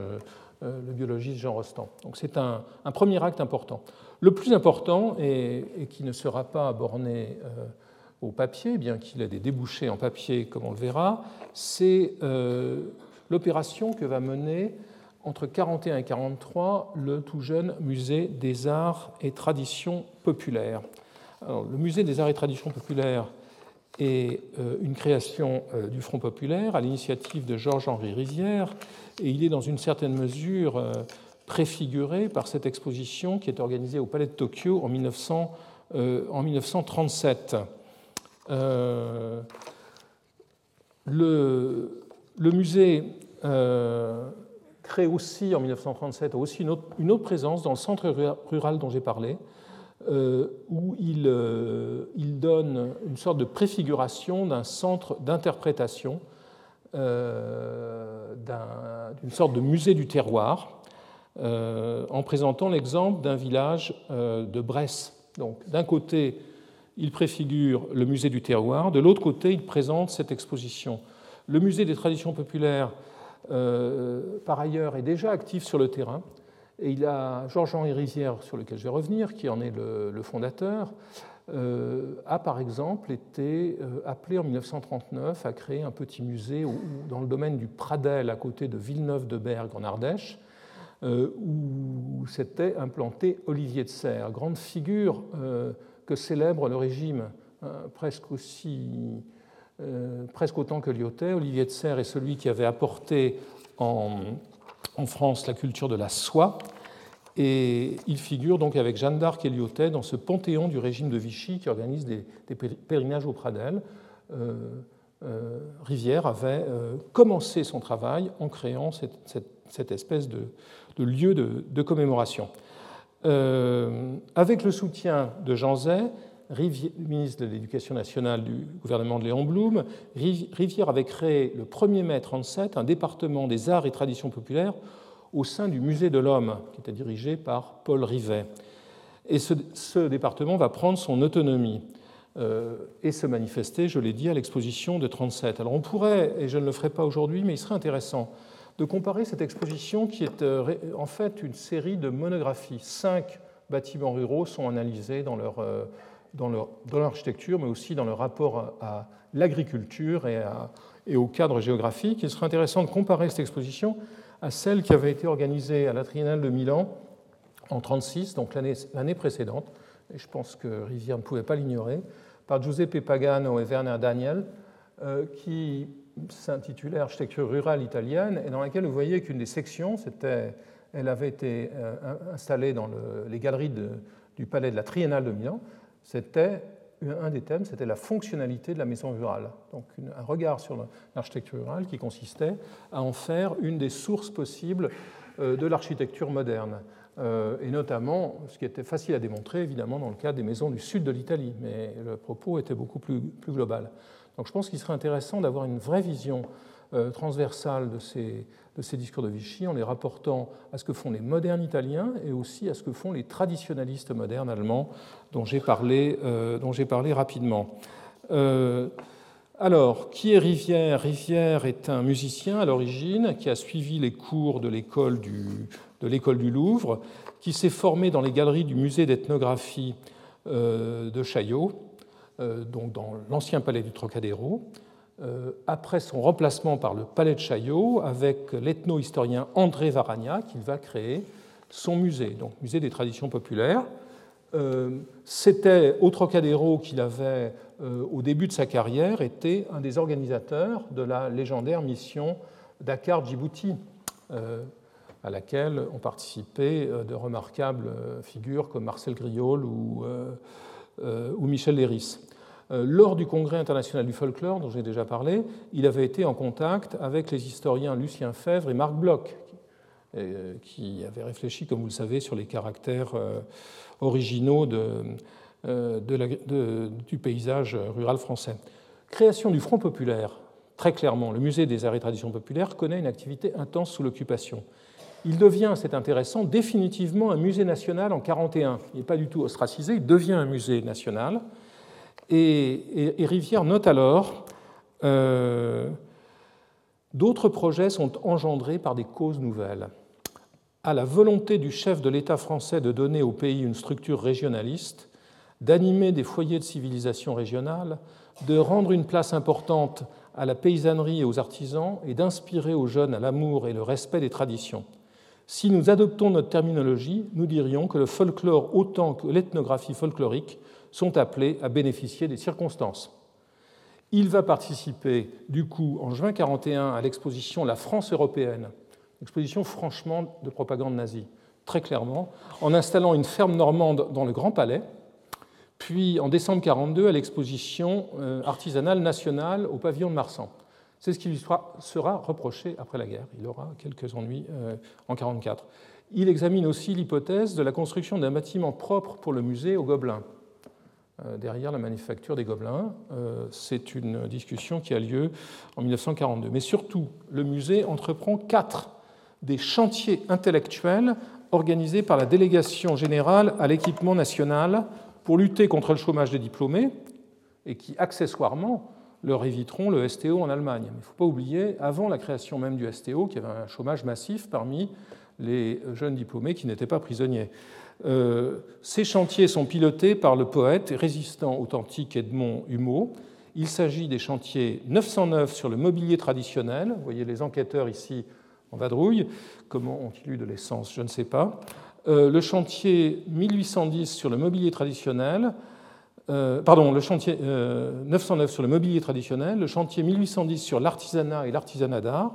Speaker 2: le biologiste Jean Rostand. Donc c'est un, premier acte important. Le plus important, et, qui ne sera pas borné au papier, bien qu'il ait des débouchés en papier, comme on le verra, c'est l'opération que va mener entre 41 et 43 le tout jeune musée des arts et traditions populaires. le musée des arts et traditions populaires est euh, une création euh, du Front populaire à l'initiative de Georges-Henri Rizière et il est dans une certaine mesure préfiguré par cette exposition qui est organisée au Palais de Tokyo en, 1900, en 1937. Euh, le, musée euh, crée aussi, en 1937, aussi une autre, présence dans le centre rural dont j'ai parlé, euh, où il, donne une sorte de préfiguration d'un centre d'interprétation, d'une sorte de musée du terroir, en présentant l'exemple d'un village de Bresse. Donc, d'un côté, il préfigure le musée du terroir. De l'autre côté, il présente cette exposition. Le musée des traditions populaires, euh, par ailleurs, est déjà actif sur le terrain. Et il a Georges-Henri Rizière, sur lequel je vais revenir, qui en est le, fondateur, euh, a par exemple été euh, appelé en 1939 à créer un petit musée dans le domaine du Pradel, à côté de Villeneuve-de-Berg en Ardèche, où s'était implanté Olivier de Serres, grande figure que célèbre le régime euh, presque, aussi, euh, presque autant que Lyotet. Olivier de Serres est celui qui avait apporté en, France la culture de la soie. Et il figure donc avec Jeanne d'Arc et Lyotet dans ce panthéon du régime de Vichy qui organise des, pèlerinages au Pradel. Euh, Rivière avait commencé son travail en créant cette, espèce de, lieu de commémoration. Euh, avec le soutien de Jean Zay, ministre de l'Éducation nationale du gouvernement de Léon Blum, Rivière avait créé le 1er mai 1937 un département des arts et traditions populaires au sein du Musée de l'Homme, qui était dirigé par Paul Rivet. Et ce, département va prendre son autonomie euh, et se manifester, je l'ai dit, à l'exposition de 1937. Alors on pourrait, et je ne le ferai pas aujourd'hui, mais il serait intéressant de comparer cette exposition qui est euh, en fait une série de monographies. Cinq bâtiments ruraux sont analysés dans leur, euh, dans leur, mais aussi dans leur rapport à, l'agriculture et, au cadre géographique. Il serait intéressant de comparer cette exposition à celle qui avait été organisée à la Triennale de Milan en 1936, donc l'année précédente, et je pense que Rivière ne pouvait pas l'ignorer, par Giuseppe Pagano et Werner Daniel, euh, qui s'intitulait Architecture rurale italienne, et dans laquelle vous voyez qu'une des sections, elle avait été euh, installée dans les galeries du palais de la Triennale de Milan, c'était un des thèmes, c'était la fonctionnalité de la maison rurale. Donc un regard sur l'architecture rurale qui consistait à en faire une des sources possibles euh, de l'architecture moderne. Euh, et notamment ce qui était facile à démontrer, évidemment, dans le cas des maisons du sud de l'Italie, mais le propos était beaucoup plus, plus global. Donc je pense qu'il serait intéressant d'avoir une vraie vision euh, transversale de ces, discours de Vichy en les rapportant à ce que font les modernes italiens et aussi à ce que font les traditionalistes modernes allemands dont j'ai parlé, euh, parlé rapidement. alors, qui est Rivière? Rivière est un musicien à l'origine qui a suivi les cours de l'école du, Louvre, qui s'est formé dans les galeries du musée d'ethnographie euh, de Chaillot, euh, donc dans l'ancien palais du Trocadéro, euh, après son remplacement par le palais de Chaillot, avec l'ethno-historien André Varagna, qu'il va créer son musée, donc musée des traditions populaires. C'était au Trocadéro qu'il avait, au début de sa carrière, été un des organisateurs de la légendaire mission Dakar-Djibouti à laquelle ont participé euh, de remarquables euh, figures comme Marcel Griol euh, ou Michel Léris. Lors du Congrès international du folklore, dont j'ai déjà parlé, il avait été en contact avec les historiens Lucien Fèvre et Marc Bloch, qui avaient réfléchi, comme vous le savez, sur les caractères originaux de, de du paysage rural français. Création du Front populaire, très clairement, le musée des arts et traditions populaires connaît une activité intense sous l'occupation. Il devient, c'est intéressant, définitivement un musée national en 1941. Il n'est pas du tout ostracisé, il devient un musée national. Et, Rivière note alors euh, D'autres projets sont engendrés par des causes nouvelles. À la volonté du chef de l'État français de donner au pays une structure régionaliste, d'animer des foyers de civilisation régionale, de rendre une place importante à la paysannerie et aux artisans et d'inspirer aux jeunes à l'amour et le respect des traditions. Si nous adoptons notre terminologie, nous dirions que le folklore autant que l'ethnographie folklorique sont appelés à bénéficier des circonstances. Il va participer du coup en juin 1941 à l'exposition La France européenne, exposition franchement de propagande nazie, très clairement, en installant une ferme normande dans le Grand Palais, puis en décembre 1942 à l'exposition euh, artisanale nationale au pavillon de Marsan. C'est ce qui lui sera reproché après la guerre. Il aura quelques ennuis euh, en 1944. Il examine aussi l'hypothèse de la construction d'un bâtiment propre pour le musée aux Gobelins, euh, derrière la manufacture des Gobelins. Euh, c'est une discussion qui a lieu en 1942. Mais surtout, le musée entreprend quatre des chantiers intellectuels organisés par la délégation générale à l'équipement national pour lutter contre le chômage des diplômés et qui, accessoirement, leur éviteront le STO en Allemagne. Mais il ne faut pas oublier, avant la création même du STO, qu'il y avait un chômage massif parmi les jeunes diplômés qui n'étaient pas prisonniers. Euh, ces chantiers sont pilotés par le poète résistant authentique Edmond Humeau. Il s'agit des chantiers 909 sur le mobilier traditionnel. Vous voyez les enquêteurs ici en vadrouille. Comment ont-ils eu de l'essence Je ne sais pas. Euh, le chantier 1810 sur le mobilier traditionnel, euh, pardon, le chantier 909 euh, sur le mobilier traditionnel, le chantier 1810 sur l'artisanat et l'artisanat d'art,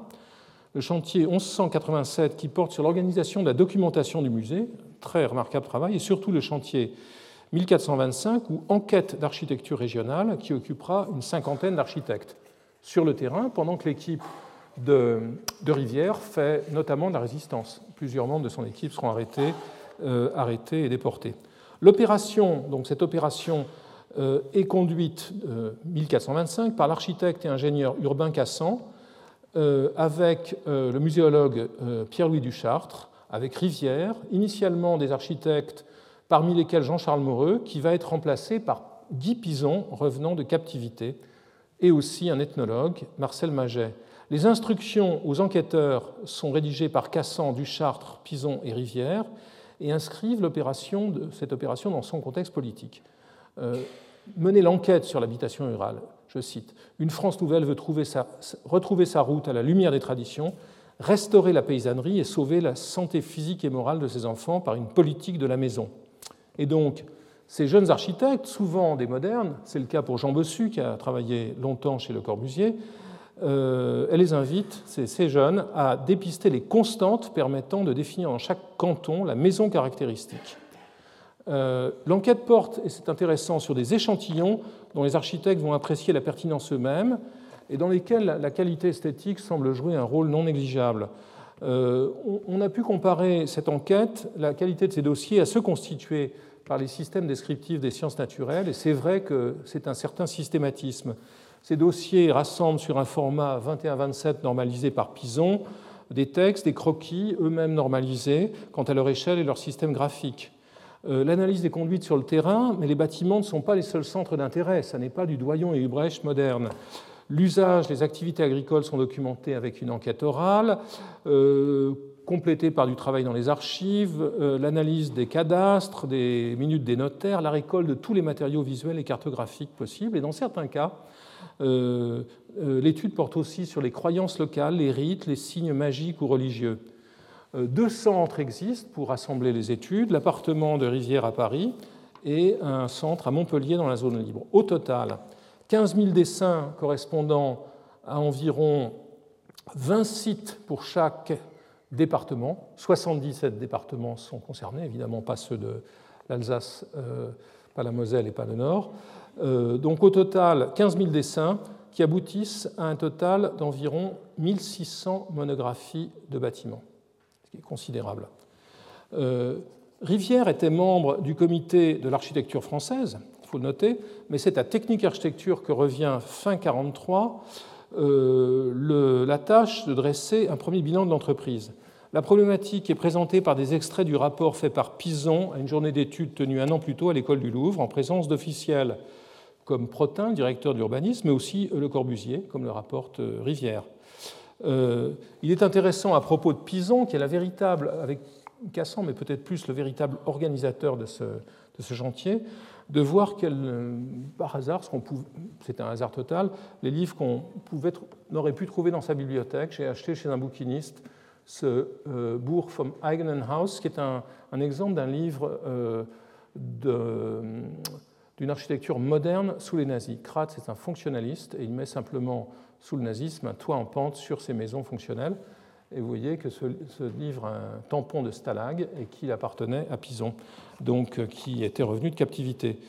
Speaker 2: le chantier 1187 qui porte sur l'organisation de la documentation du musée, très remarquable travail, et surtout le chantier 1425 ou enquête d'architecture régionale qui occupera une cinquantaine d'architectes sur le terrain pendant que l'équipe de, Rivière fait notamment de la résistance. Plusieurs membres de son équipe seront arrêtés, euh, arrêtés et déportés. L'opération, donc cette opération est conduite 1425 par l'architecte et ingénieur Urbain Cassan avec le muséologue Pierre-Louis Duchartre, avec Rivière, initialement des architectes parmi lesquels Jean-Charles Moreux, qui va être remplacé par Guy Pison, revenant de captivité, et aussi un ethnologue, Marcel Maget. Les instructions aux enquêteurs sont rédigées par Cassan, Duchartre, Pison et Rivière et inscrivent cette opération dans son contexte politique. Euh, mener l'enquête sur l'habitation rurale, je cite, Une France nouvelle veut retrouver sa route à la lumière des traditions, restaurer la paysannerie et sauver la santé physique et morale de ses enfants par une politique de la maison. Et donc, ces jeunes architectes, souvent des modernes, c'est le cas pour Jean Bossu qui a travaillé longtemps chez Le Corbusier, euh, elle les invite, ces, jeunes, à dépister les constantes permettant de définir dans chaque canton la maison caractéristique. Euh, l'enquête porte, et c'est intéressant, sur des échantillons dont les architectes vont apprécier la pertinence eux-mêmes et dans lesquels la qualité esthétique semble jouer un rôle non négligeable. Euh, on, a pu comparer cette enquête, la qualité de ces dossiers, à ceux constitués par les systèmes descriptifs des sciences naturelles, et c'est vrai que c'est un certain systématisme. Ces dossiers rassemblent sur un format 21-27 normalisé par Pison des textes, des croquis, eux-mêmes normalisés quant à leur échelle et leur système graphique. Euh, l'analyse des conduites sur le terrain, mais les bâtiments ne sont pas les seuls centres d'intérêt, ça n'est pas du Doyon et Ubrecht moderne. L'usage des activités agricoles sont documentés avec une enquête orale. Euh, complétée par du travail dans les archives, euh, l'analyse des cadastres, des minutes des notaires, la récolte de tous les matériaux visuels et cartographiques possibles. Et dans certains cas, euh, l'étude porte aussi sur les croyances locales, les rites, les signes magiques ou religieux. Deux centres existent pour rassembler les études, l'appartement de Rivière à Paris et un centre à Montpellier dans la zone libre. Au total, 15 000 dessins correspondant à environ 20 sites pour chaque départements. 77 départements sont concernés, évidemment pas ceux de l'Alsace, euh, pas la Moselle et pas le Nord. Euh, donc au total, 15 000 dessins qui aboutissent à un total d'environ 1600 monographies de bâtiments, ce qui est considérable. Euh, Rivière était membre du comité de l'architecture française, faut noter, mais c'est à Technique Architecture que revient fin 1943 la tâche de dresser un premier bilan de l'entreprise. La problématique est présentée par des extraits du rapport fait par Pison à une journée d'études tenue un an plus tôt à l'école du Louvre, en présence d'officiels comme Protin, directeur de l'urbanisme, mais aussi Le Corbusier, comme le rapporte euh, Rivière. Euh, il est intéressant à propos de Pison, qui est la véritable, avec Cassan, mais peut-être plus le véritable organisateur de ce chantier, de voir quel, euh, par hasard, c'est un hasard total, les livres qu'on aurait pu trouver dans sa bibliothèque. J'ai acheté chez un bouquiniste ce euh, Buch vom eigenen Haus, qui est un, exemple d'un livre euh, d'une architecture moderne sous les nazis. Kratz est un fonctionnaliste et il met simplement sous le nazisme un toit en pente sur ses maisons fonctionnelles. Et vous voyez que ce, livre a un tampon de Stalag et qu'il appartenait à Pison, donc euh, qui était revenu de captivité.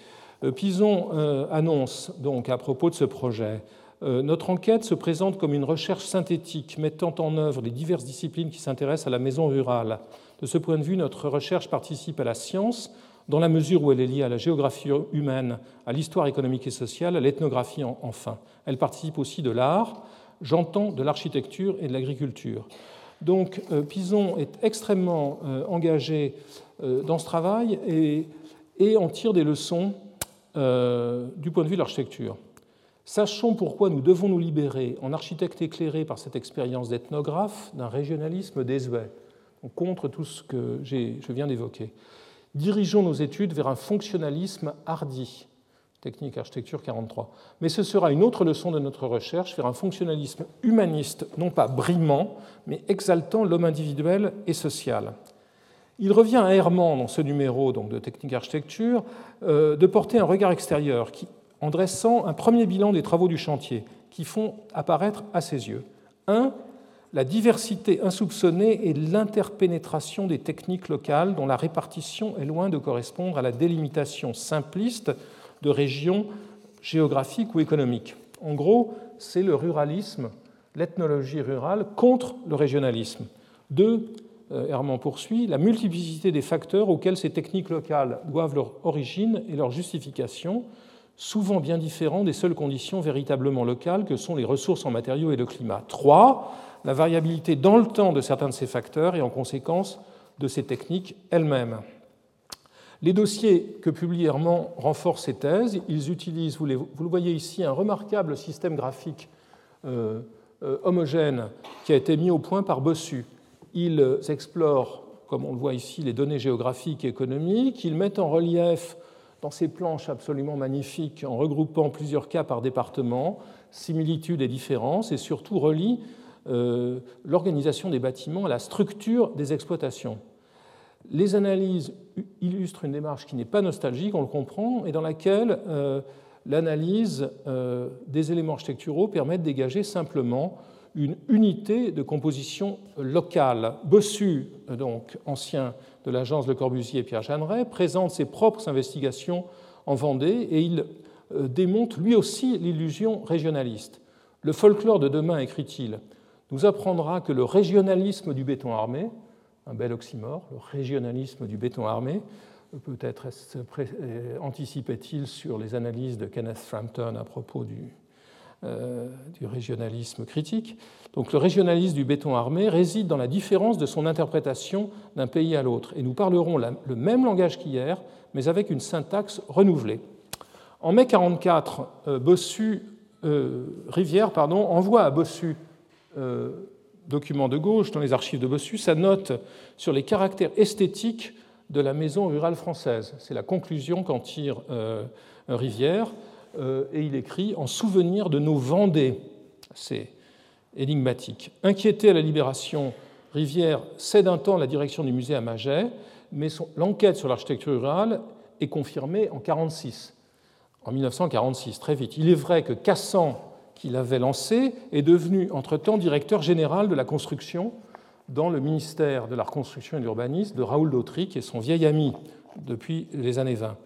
Speaker 2: Pison annonce donc à propos de ce projet euh, notre enquête se présente comme une recherche synthétique mettant en œuvre les diverses disciplines qui s'intéressent à la maison rurale. De ce point de vue, notre recherche participe à la science dans la mesure où elle est liée à la géographie humaine, à l'histoire économique et sociale, à l'ethnographie enfin. Elle participe aussi de l'art, j'entends de l'architecture et de l'agriculture. Donc euh, Pison est extrêmement euh, engagé dans ce travail et, et en tire des leçons du point de vue de l'architecture. Sachons pourquoi nous devons nous libérer, en architecte éclairé par cette expérience d'ethnographe, d'un régionalisme désuet, contre tout ce que je viens d'évoquer. Dirigeons nos études vers un fonctionnalisme hardi, technique architecture 43. Mais ce sera une autre leçon de notre recherche vers un fonctionnalisme humaniste, non pas brimant, mais exaltant l'homme individuel et social. Il revient à Herman, dans ce numéro donc, de technique architecture, euh, de porter un regard extérieur qui en dressant un premier bilan des travaux du chantier qui font apparaître à ses yeux 1. La diversité insoupçonnée et l'interpénétration des techniques locales dont la répartition est loin de correspondre à la délimitation simpliste de régions géographiques ou économiques. En gros, c'est le ruralisme, l'ethnologie rurale contre le régionalisme. 2. Euh, Herman poursuit, la multiplicité des facteurs auxquels ces techniques locales doivent leur origine et leur justification, souvent bien différents des seules conditions véritablement locales que sont les ressources en matériaux et le climat. 3. La variabilité dans le temps de certains de ces facteurs et en conséquence de ces techniques elles-mêmes. Les dossiers que publie Herman renforcent ces thèses. Ils utilisent, vous, le voyez ici, un remarquable système graphique euh, euh, homogène qui a été mis au point par Bossu. Ils explorent, comme on le voit ici, les données géographiques et économiques. Ils mettent en relief dans ces planches absolument magnifiques, en regroupant plusieurs cas par département, similitudes et différences, et surtout relient euh, l'organisation des bâtiments à la structure des exploitations. Les analyses illustrent une démarche qui n'est pas nostalgique, on le comprend, et dans laquelle euh, l'analyse euh, des éléments architecturaux permet de dégager simplement une unité de composition locale. Bossu, donc ancien de l'agence Le Corbusier Pierre Jeanneret, présente ses propres investigations en Vendée et il euh, démonte lui aussi l'illusion régionaliste. Le folklore de demain, écrit-il, nous apprendra que le régionalisme du béton armé, un bel oxymore, le régionalisme du béton armé, peut-être anticipait-il sur les analyses de Kenneth Frampton à propos du, euh, du régionalisme critique. Donc le régionalisme du béton armé réside dans la différence de son interprétation d'un pays à l'autre. Et nous parlerons le même langage qu'hier, mais avec une syntaxe renouvelée. En mai 1944, euh, Bossu, euh, Rivière pardon, envoie à Bossu, document de gauche dans les archives de Bossu, sa note sur les caractères esthétiques de la maison rurale française. C'est la conclusion qu'en tire Rivière. Euh, et il écrit En souvenir de nos Vendées. C'est énigmatique. Inquiété à la libération, Rivière cède un temps la direction du musée à Maget, mais l'enquête sur l'architecture rurale est confirmée en 1946, en 1946, très vite. Il est vrai que Cassan, qui l'avait lancé, est devenu entre-temps directeur général de la construction dans le ministère de la Reconstruction et de l'Urbanisme de Raoul Dautry, qui est son vieil ami depuis les années 20.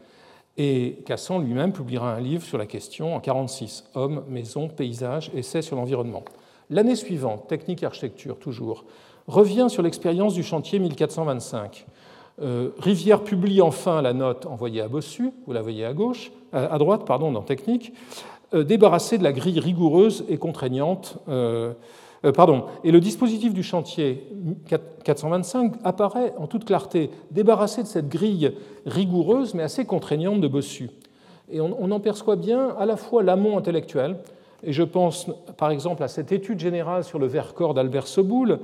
Speaker 2: Et Cassan lui-même publiera un livre sur la question en 1946, Hommes, maisons, paysages, essais sur l'environnement. L'année suivante, Technique et architecture toujours, revient sur l'expérience du chantier 1425. Euh, Rivière publie enfin la note envoyée à Bossu, vous la voyez à gauche, à droite, pardon, dans Technique, euh, débarrassée de la grille rigoureuse et contraignante euh, euh, pardon, et le dispositif du chantier 425 apparaît en toute clarté, débarrassé de cette grille rigoureuse mais assez contraignante de Bossu. Et on, en perçoit bien à la fois l'amont intellectuel, et je pense par exemple à cette étude générale sur le Vercors d'Albert Soboul,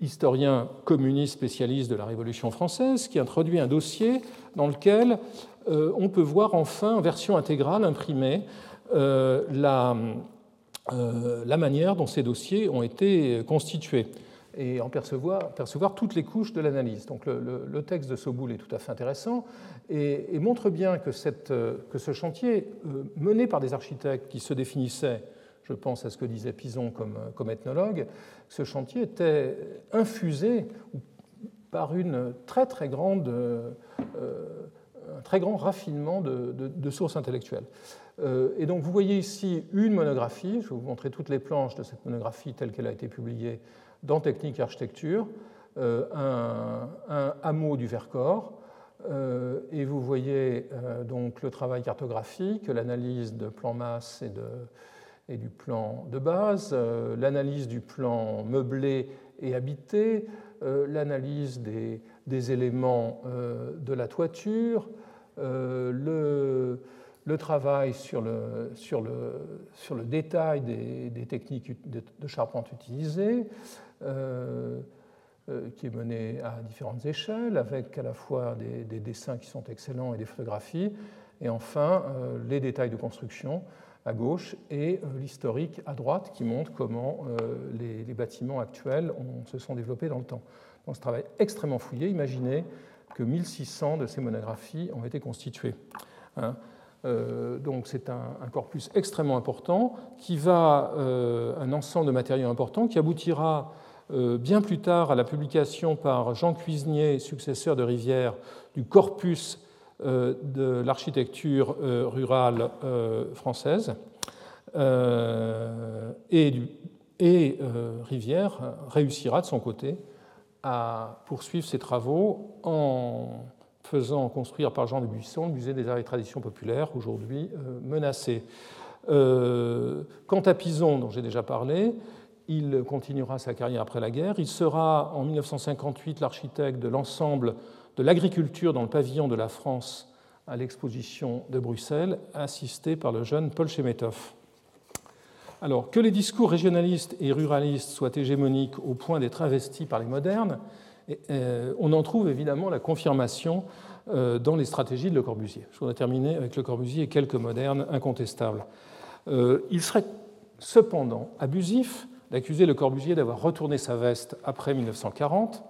Speaker 2: historien communiste spécialiste de la Révolution française, qui introduit un dossier dans lequel on peut voir enfin en version intégrale imprimée la, euh, la manière dont ces dossiers ont été constitués et en percevoir, toutes les couches de l'analyse. Donc le, texte de Soboul est tout à fait intéressant et, montre bien que, que, ce chantier, euh, mené par des architectes qui se définissaient, je pense à ce que disait Pison comme, ethnologue, ce chantier était infusé par une très très grande, euh, un très grand raffinement de, sources intellectuelles. Euh, et donc vous voyez ici une monographie, je vais vous montrer toutes les planches de cette monographie telle qu'elle a été publiée dans Technique et Architecture, euh, un, hameau du Vercors, euh, et vous voyez donc le travail cartographique, l'analyse de plan masse et, de, et, du plan de base, l'analyse du plan meublé et habité, l'analyse des, des, éléments de la toiture, le le travail sur le, détail des, techniques de, charpente utilisées, euh, euh, qui est mené à différentes échelles, avec à la fois des, dessins qui sont excellents et des photographies, et enfin euh, les détails de construction à gauche et l'historique à droite qui montre comment les, bâtiments actuels se sont développés dans le temps. Dans ce travail extrêmement fouillé, imaginez que 1600 de ces monographies ont été constituées. Hein. Euh, donc c'est un, corpus extrêmement important qui va, euh, un ensemble de matériaux importants qui aboutira euh, bien plus tard à la publication par Jean Cuisnier, successeur de Rivière, du corpus de l'architecture rurale française. et Rivière réussira de son côté à poursuivre ses travaux en faisant construire par Jean de Buisson le musée des arts et traditions populaires, aujourd'hui menacé. quant à Pison, dont j'ai déjà parlé, il continuera sa carrière après la guerre. Il sera en 1958 l'architecte de l'ensemble de l'agriculture dans le pavillon de la France à l'exposition de Bruxelles, assisté par le jeune Paul Chemetov. Alors, que les discours régionalistes et ruralistes soient hégémoniques au point d'être investis par les modernes, euh, on en trouve évidemment la confirmation euh, dans les stratégies de Le Corbusier. Je voudrais terminer avec Le Corbusier et quelques modernes incontestables. Euh, il serait cependant abusif d'accuser Le Corbusier d'avoir retourné sa veste après 1940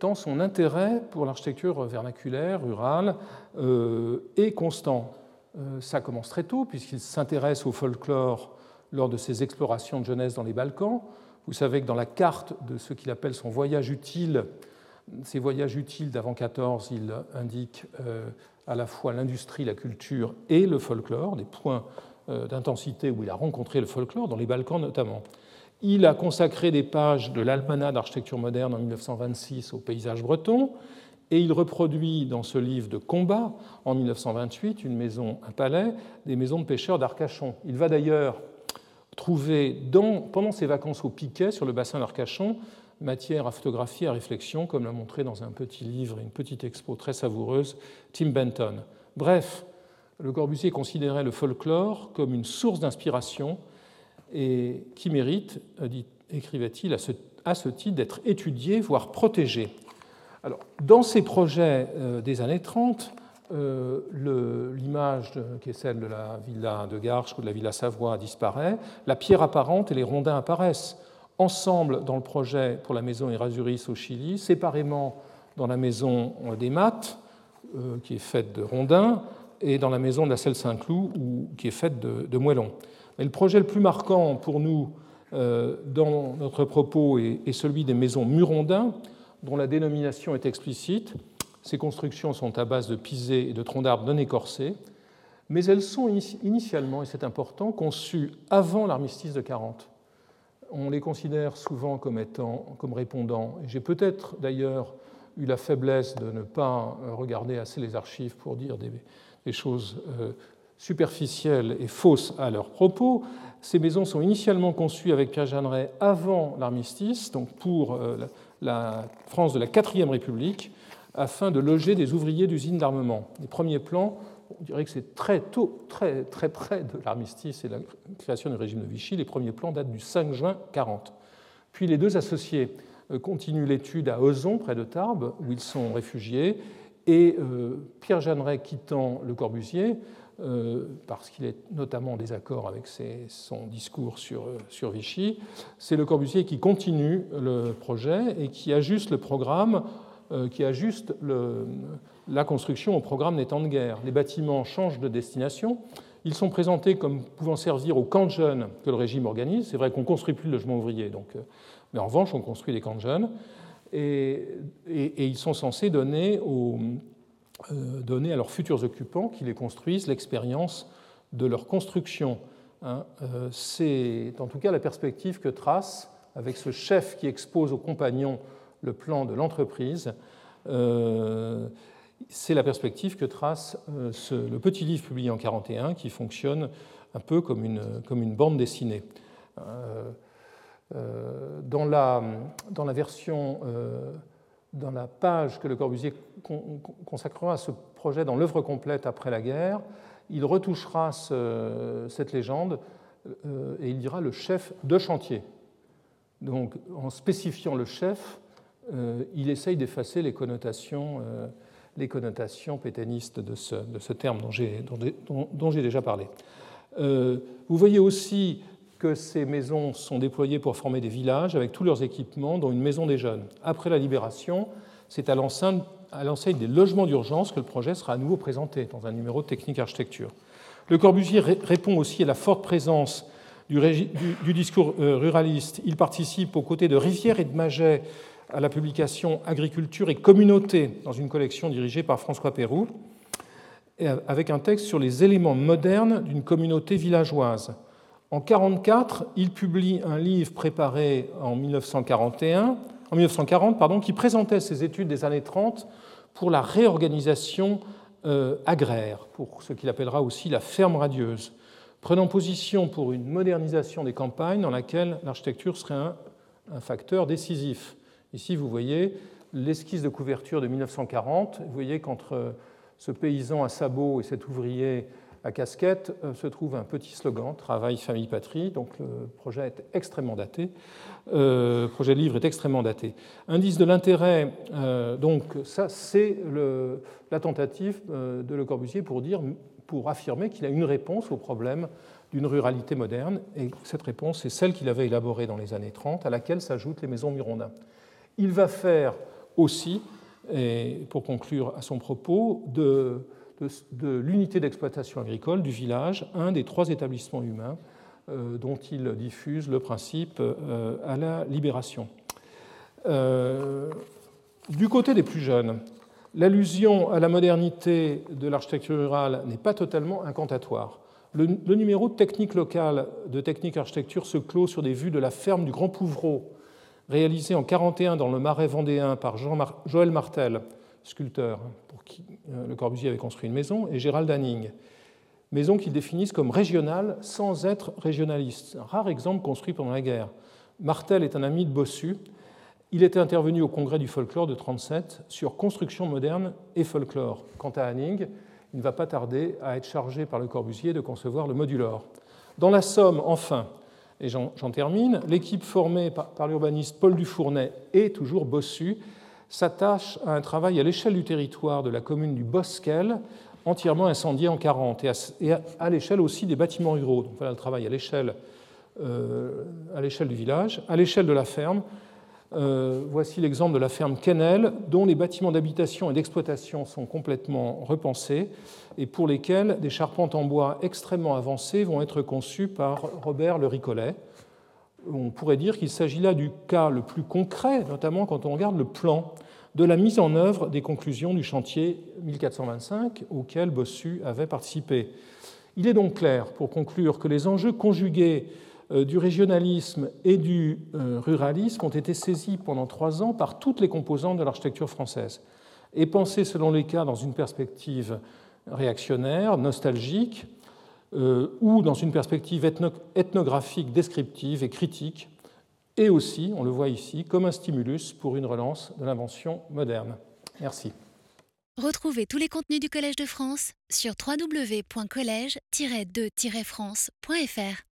Speaker 2: tant son intérêt pour l'architecture vernaculaire, rurale, est constant. Ça commence très tôt, puisqu'il s'intéresse au folklore lors de ses explorations de jeunesse dans les Balkans. Vous savez que dans la carte de ce qu'il appelle son voyage utile, ses voyages utiles d'avant 14, il indique euh, à la fois l'industrie, la culture et le folklore, des points d'intensité où il a rencontré le folklore, dans les Balkans notamment. Il a consacré des pages de l'Almanach d'architecture moderne en 1926 au paysage breton, et il reproduit dans ce livre de combat, en 1928, une maison, un palais, des maisons de pêcheurs d'Arcachon. Il va d'ailleurs trouver, pendant ses vacances au Piquet, sur le bassin d'Arcachon, matière à photographie, à réflexion, comme l'a montré dans un petit livre et une petite expo très savoureuse Tim Benton. Bref, Le Corbusier considérait le folklore comme une source d'inspiration et qui mérite, euh, écrivait-il, à ce, titre d'être étudié, voire protégé. Alors, dans ces projets euh, des années 30, euh, l'image qui est celle de la villa de Garches ou de la villa Savoie disparaît, la pierre apparente et les rondins apparaissent ensemble dans le projet pour la maison Erasuris au Chili, séparément dans la maison des Mattes, qui est faite de rondins, et dans la maison de la Selle Saint-Cloud, qui est faite de, moellons. Mais le projet le plus marquant pour nous euh, dans notre propos est celui des maisons Murondins, dont la dénomination est explicite. Ces constructions sont à base de pisés et de troncs d'arbres non écorcés, mais elles sont initialement, et c'est important, conçues avant l'armistice de 40. On les considère souvent comme, étant, comme répondant, j'ai peut-être d'ailleurs eu la faiblesse de ne pas regarder assez les archives pour dire des, choses euh, superficielles et fausses à leurs propos. Ces maisons sont initialement conçues avec Pierre Jeanneret avant l'armistice, donc pour euh, la France de la Quatrième République, afin de loger des ouvriers d'usines d'armement. Les premiers plans, on dirait que c'est très tôt, très, très près de l'armistice et de la création du régime de Vichy. Les premiers plans datent du 5 juin 40. Puis les deux associés euh, continuent l'étude à Ozon, près de Tarbes, où ils sont réfugiés, et euh, Pierre Jeanneret quittant Le Corbusier euh, parce qu'il est notamment en désaccord avec son discours sur, sur Vichy, c'est Le Corbusier qui continue le projet et qui ajuste le programme, qui ajuste la construction au programme des temps de guerre. Les bâtiments changent de destination. Ils sont présentés comme pouvant servir aux camps de jeunes que le régime organise. C'est vrai qu'on ne construit plus de logements ouvriers, donc, mais en revanche, on construit des camps de jeunes. Et, ils sont censés donner aux, euh, donner à leurs futurs occupants qui les construisent l'expérience de leur construction. Hein. Euh, c'est en tout cas la perspective que trace, avec ce chef qui expose aux compagnons le plan de l'entreprise, euh, c'est la perspective que trace le petit livre publié en 1941 qui fonctionne un peu comme une, bande dessinée. dans, la, dans la version dans la page que Le Corbusier consacrera à ce projet dans l'œuvre complète après la guerre, il retouchera cette légende euh, et il dira le chef de chantier. Donc, en spécifiant le chef, euh, il essaye d'effacer les connotations, euh, les pétainistes de ce, terme dont j'ai déjà parlé. vous voyez aussi que ces maisons sont déployées pour former des villages avec tous leurs équipements, dont une maison des jeunes. Après la libération, c'est à l'enseigne des logements d'urgence que le projet sera à nouveau présenté dans un numéro de technique architecture. Le Corbusier répond aussi à la forte présence du, discours euh, ruraliste. Il participe aux côtés de Rivière et de Maget à la publication Agriculture et communauté dans une collection dirigée par François Pérou, avec un texte sur les éléments modernes d'une communauté villageoise. En 1944, il publie un livre préparé en, 1941, en 1940 pardon, qui présentait ses études des années 30 pour la réorganisation euh, agraire, pour ce qu'il appellera aussi la ferme radieuse, prenant position pour une modernisation des campagnes dans laquelle l'architecture serait un, un, facteur décisif. Ici, vous voyez l'esquisse de couverture de 1940. Vous voyez qu'entre ce paysan à sabot et cet ouvrier à casquette euh, se trouve un petit slogan Travail, famille, patrie. Donc le projet est extrêmement daté. Euh, le projet de livre est extrêmement daté. Indice de l'intérêt, euh, donc ça c'est la tentative de Le Corbusier pour, dire, pour affirmer qu'il a une réponse au problème d'une ruralité moderne. Et cette réponse est celle qu'il avait élaborée dans les années 30, à laquelle s'ajoutent les maisons Mirondin. Il va faire aussi, pour conclure à son propos, de l'unité d'exploitation agricole du village, un des trois établissements humains euh, dont il diffuse le principe euh, à la libération. Euh, du côté des plus jeunes, l'allusion à la modernité de l'architecture rurale n'est pas totalement incantatoire. Le, numéro de technique locale de technique architecture se clôt sur des vues de la ferme du Grand Pouvreau, réalisée en 1941 dans le Marais vendéen par Jean Joël Martel, sculpteur pour qui euh, Le Corbusier avait construit une maison, et Gérald Hanning. Maison qu'ils définissent comme régionale sans être régionaliste. Un rare exemple construit pendant la guerre. Martel est un ami de Bossu. Il était intervenu au congrès du folklore de 1937 sur construction moderne et folklore. Quant à Hanning, il ne va pas tarder à être chargé par Le Corbusier de concevoir le modulor. Dans la Somme, enfin, et j'en termine, l'équipe formée par, l'urbaniste Paul Dufournay est toujours Bossu s'attache à un travail à l'échelle du territoire de la commune du Bosquel, entièrement incendié en 40, et à, l'échelle aussi des bâtiments ruraux. Donc voilà le travail à l'échelle euh, du village, à l'échelle de la ferme. Euh, voici l'exemple de la ferme Kennel, dont les bâtiments d'habitation et d'exploitation sont complètement repensés et pour lesquels des charpentes en bois extrêmement avancées vont être conçues par Robert Le Ricollet. On pourrait dire qu'il s'agit là du cas le plus concret, notamment quand on regarde le plan de la mise en œuvre des conclusions du chantier 1425 auquel Bossu avait participé. Il est donc clair, pour conclure, que les enjeux conjugués du régionalisme et du euh, ruralisme ont été saisis pendant trois ans par toutes les composantes de l'architecture française et pensés selon les cas dans une perspective réactionnaire, nostalgique, euh, ou dans une perspective ethnographique, descriptive et critique, et aussi, on le voit ici, comme un stimulus pour une relance de l'invention moderne. Merci.
Speaker 1: Retrouvez tous les contenus du Collège de France sur www.colège-2-france.fr.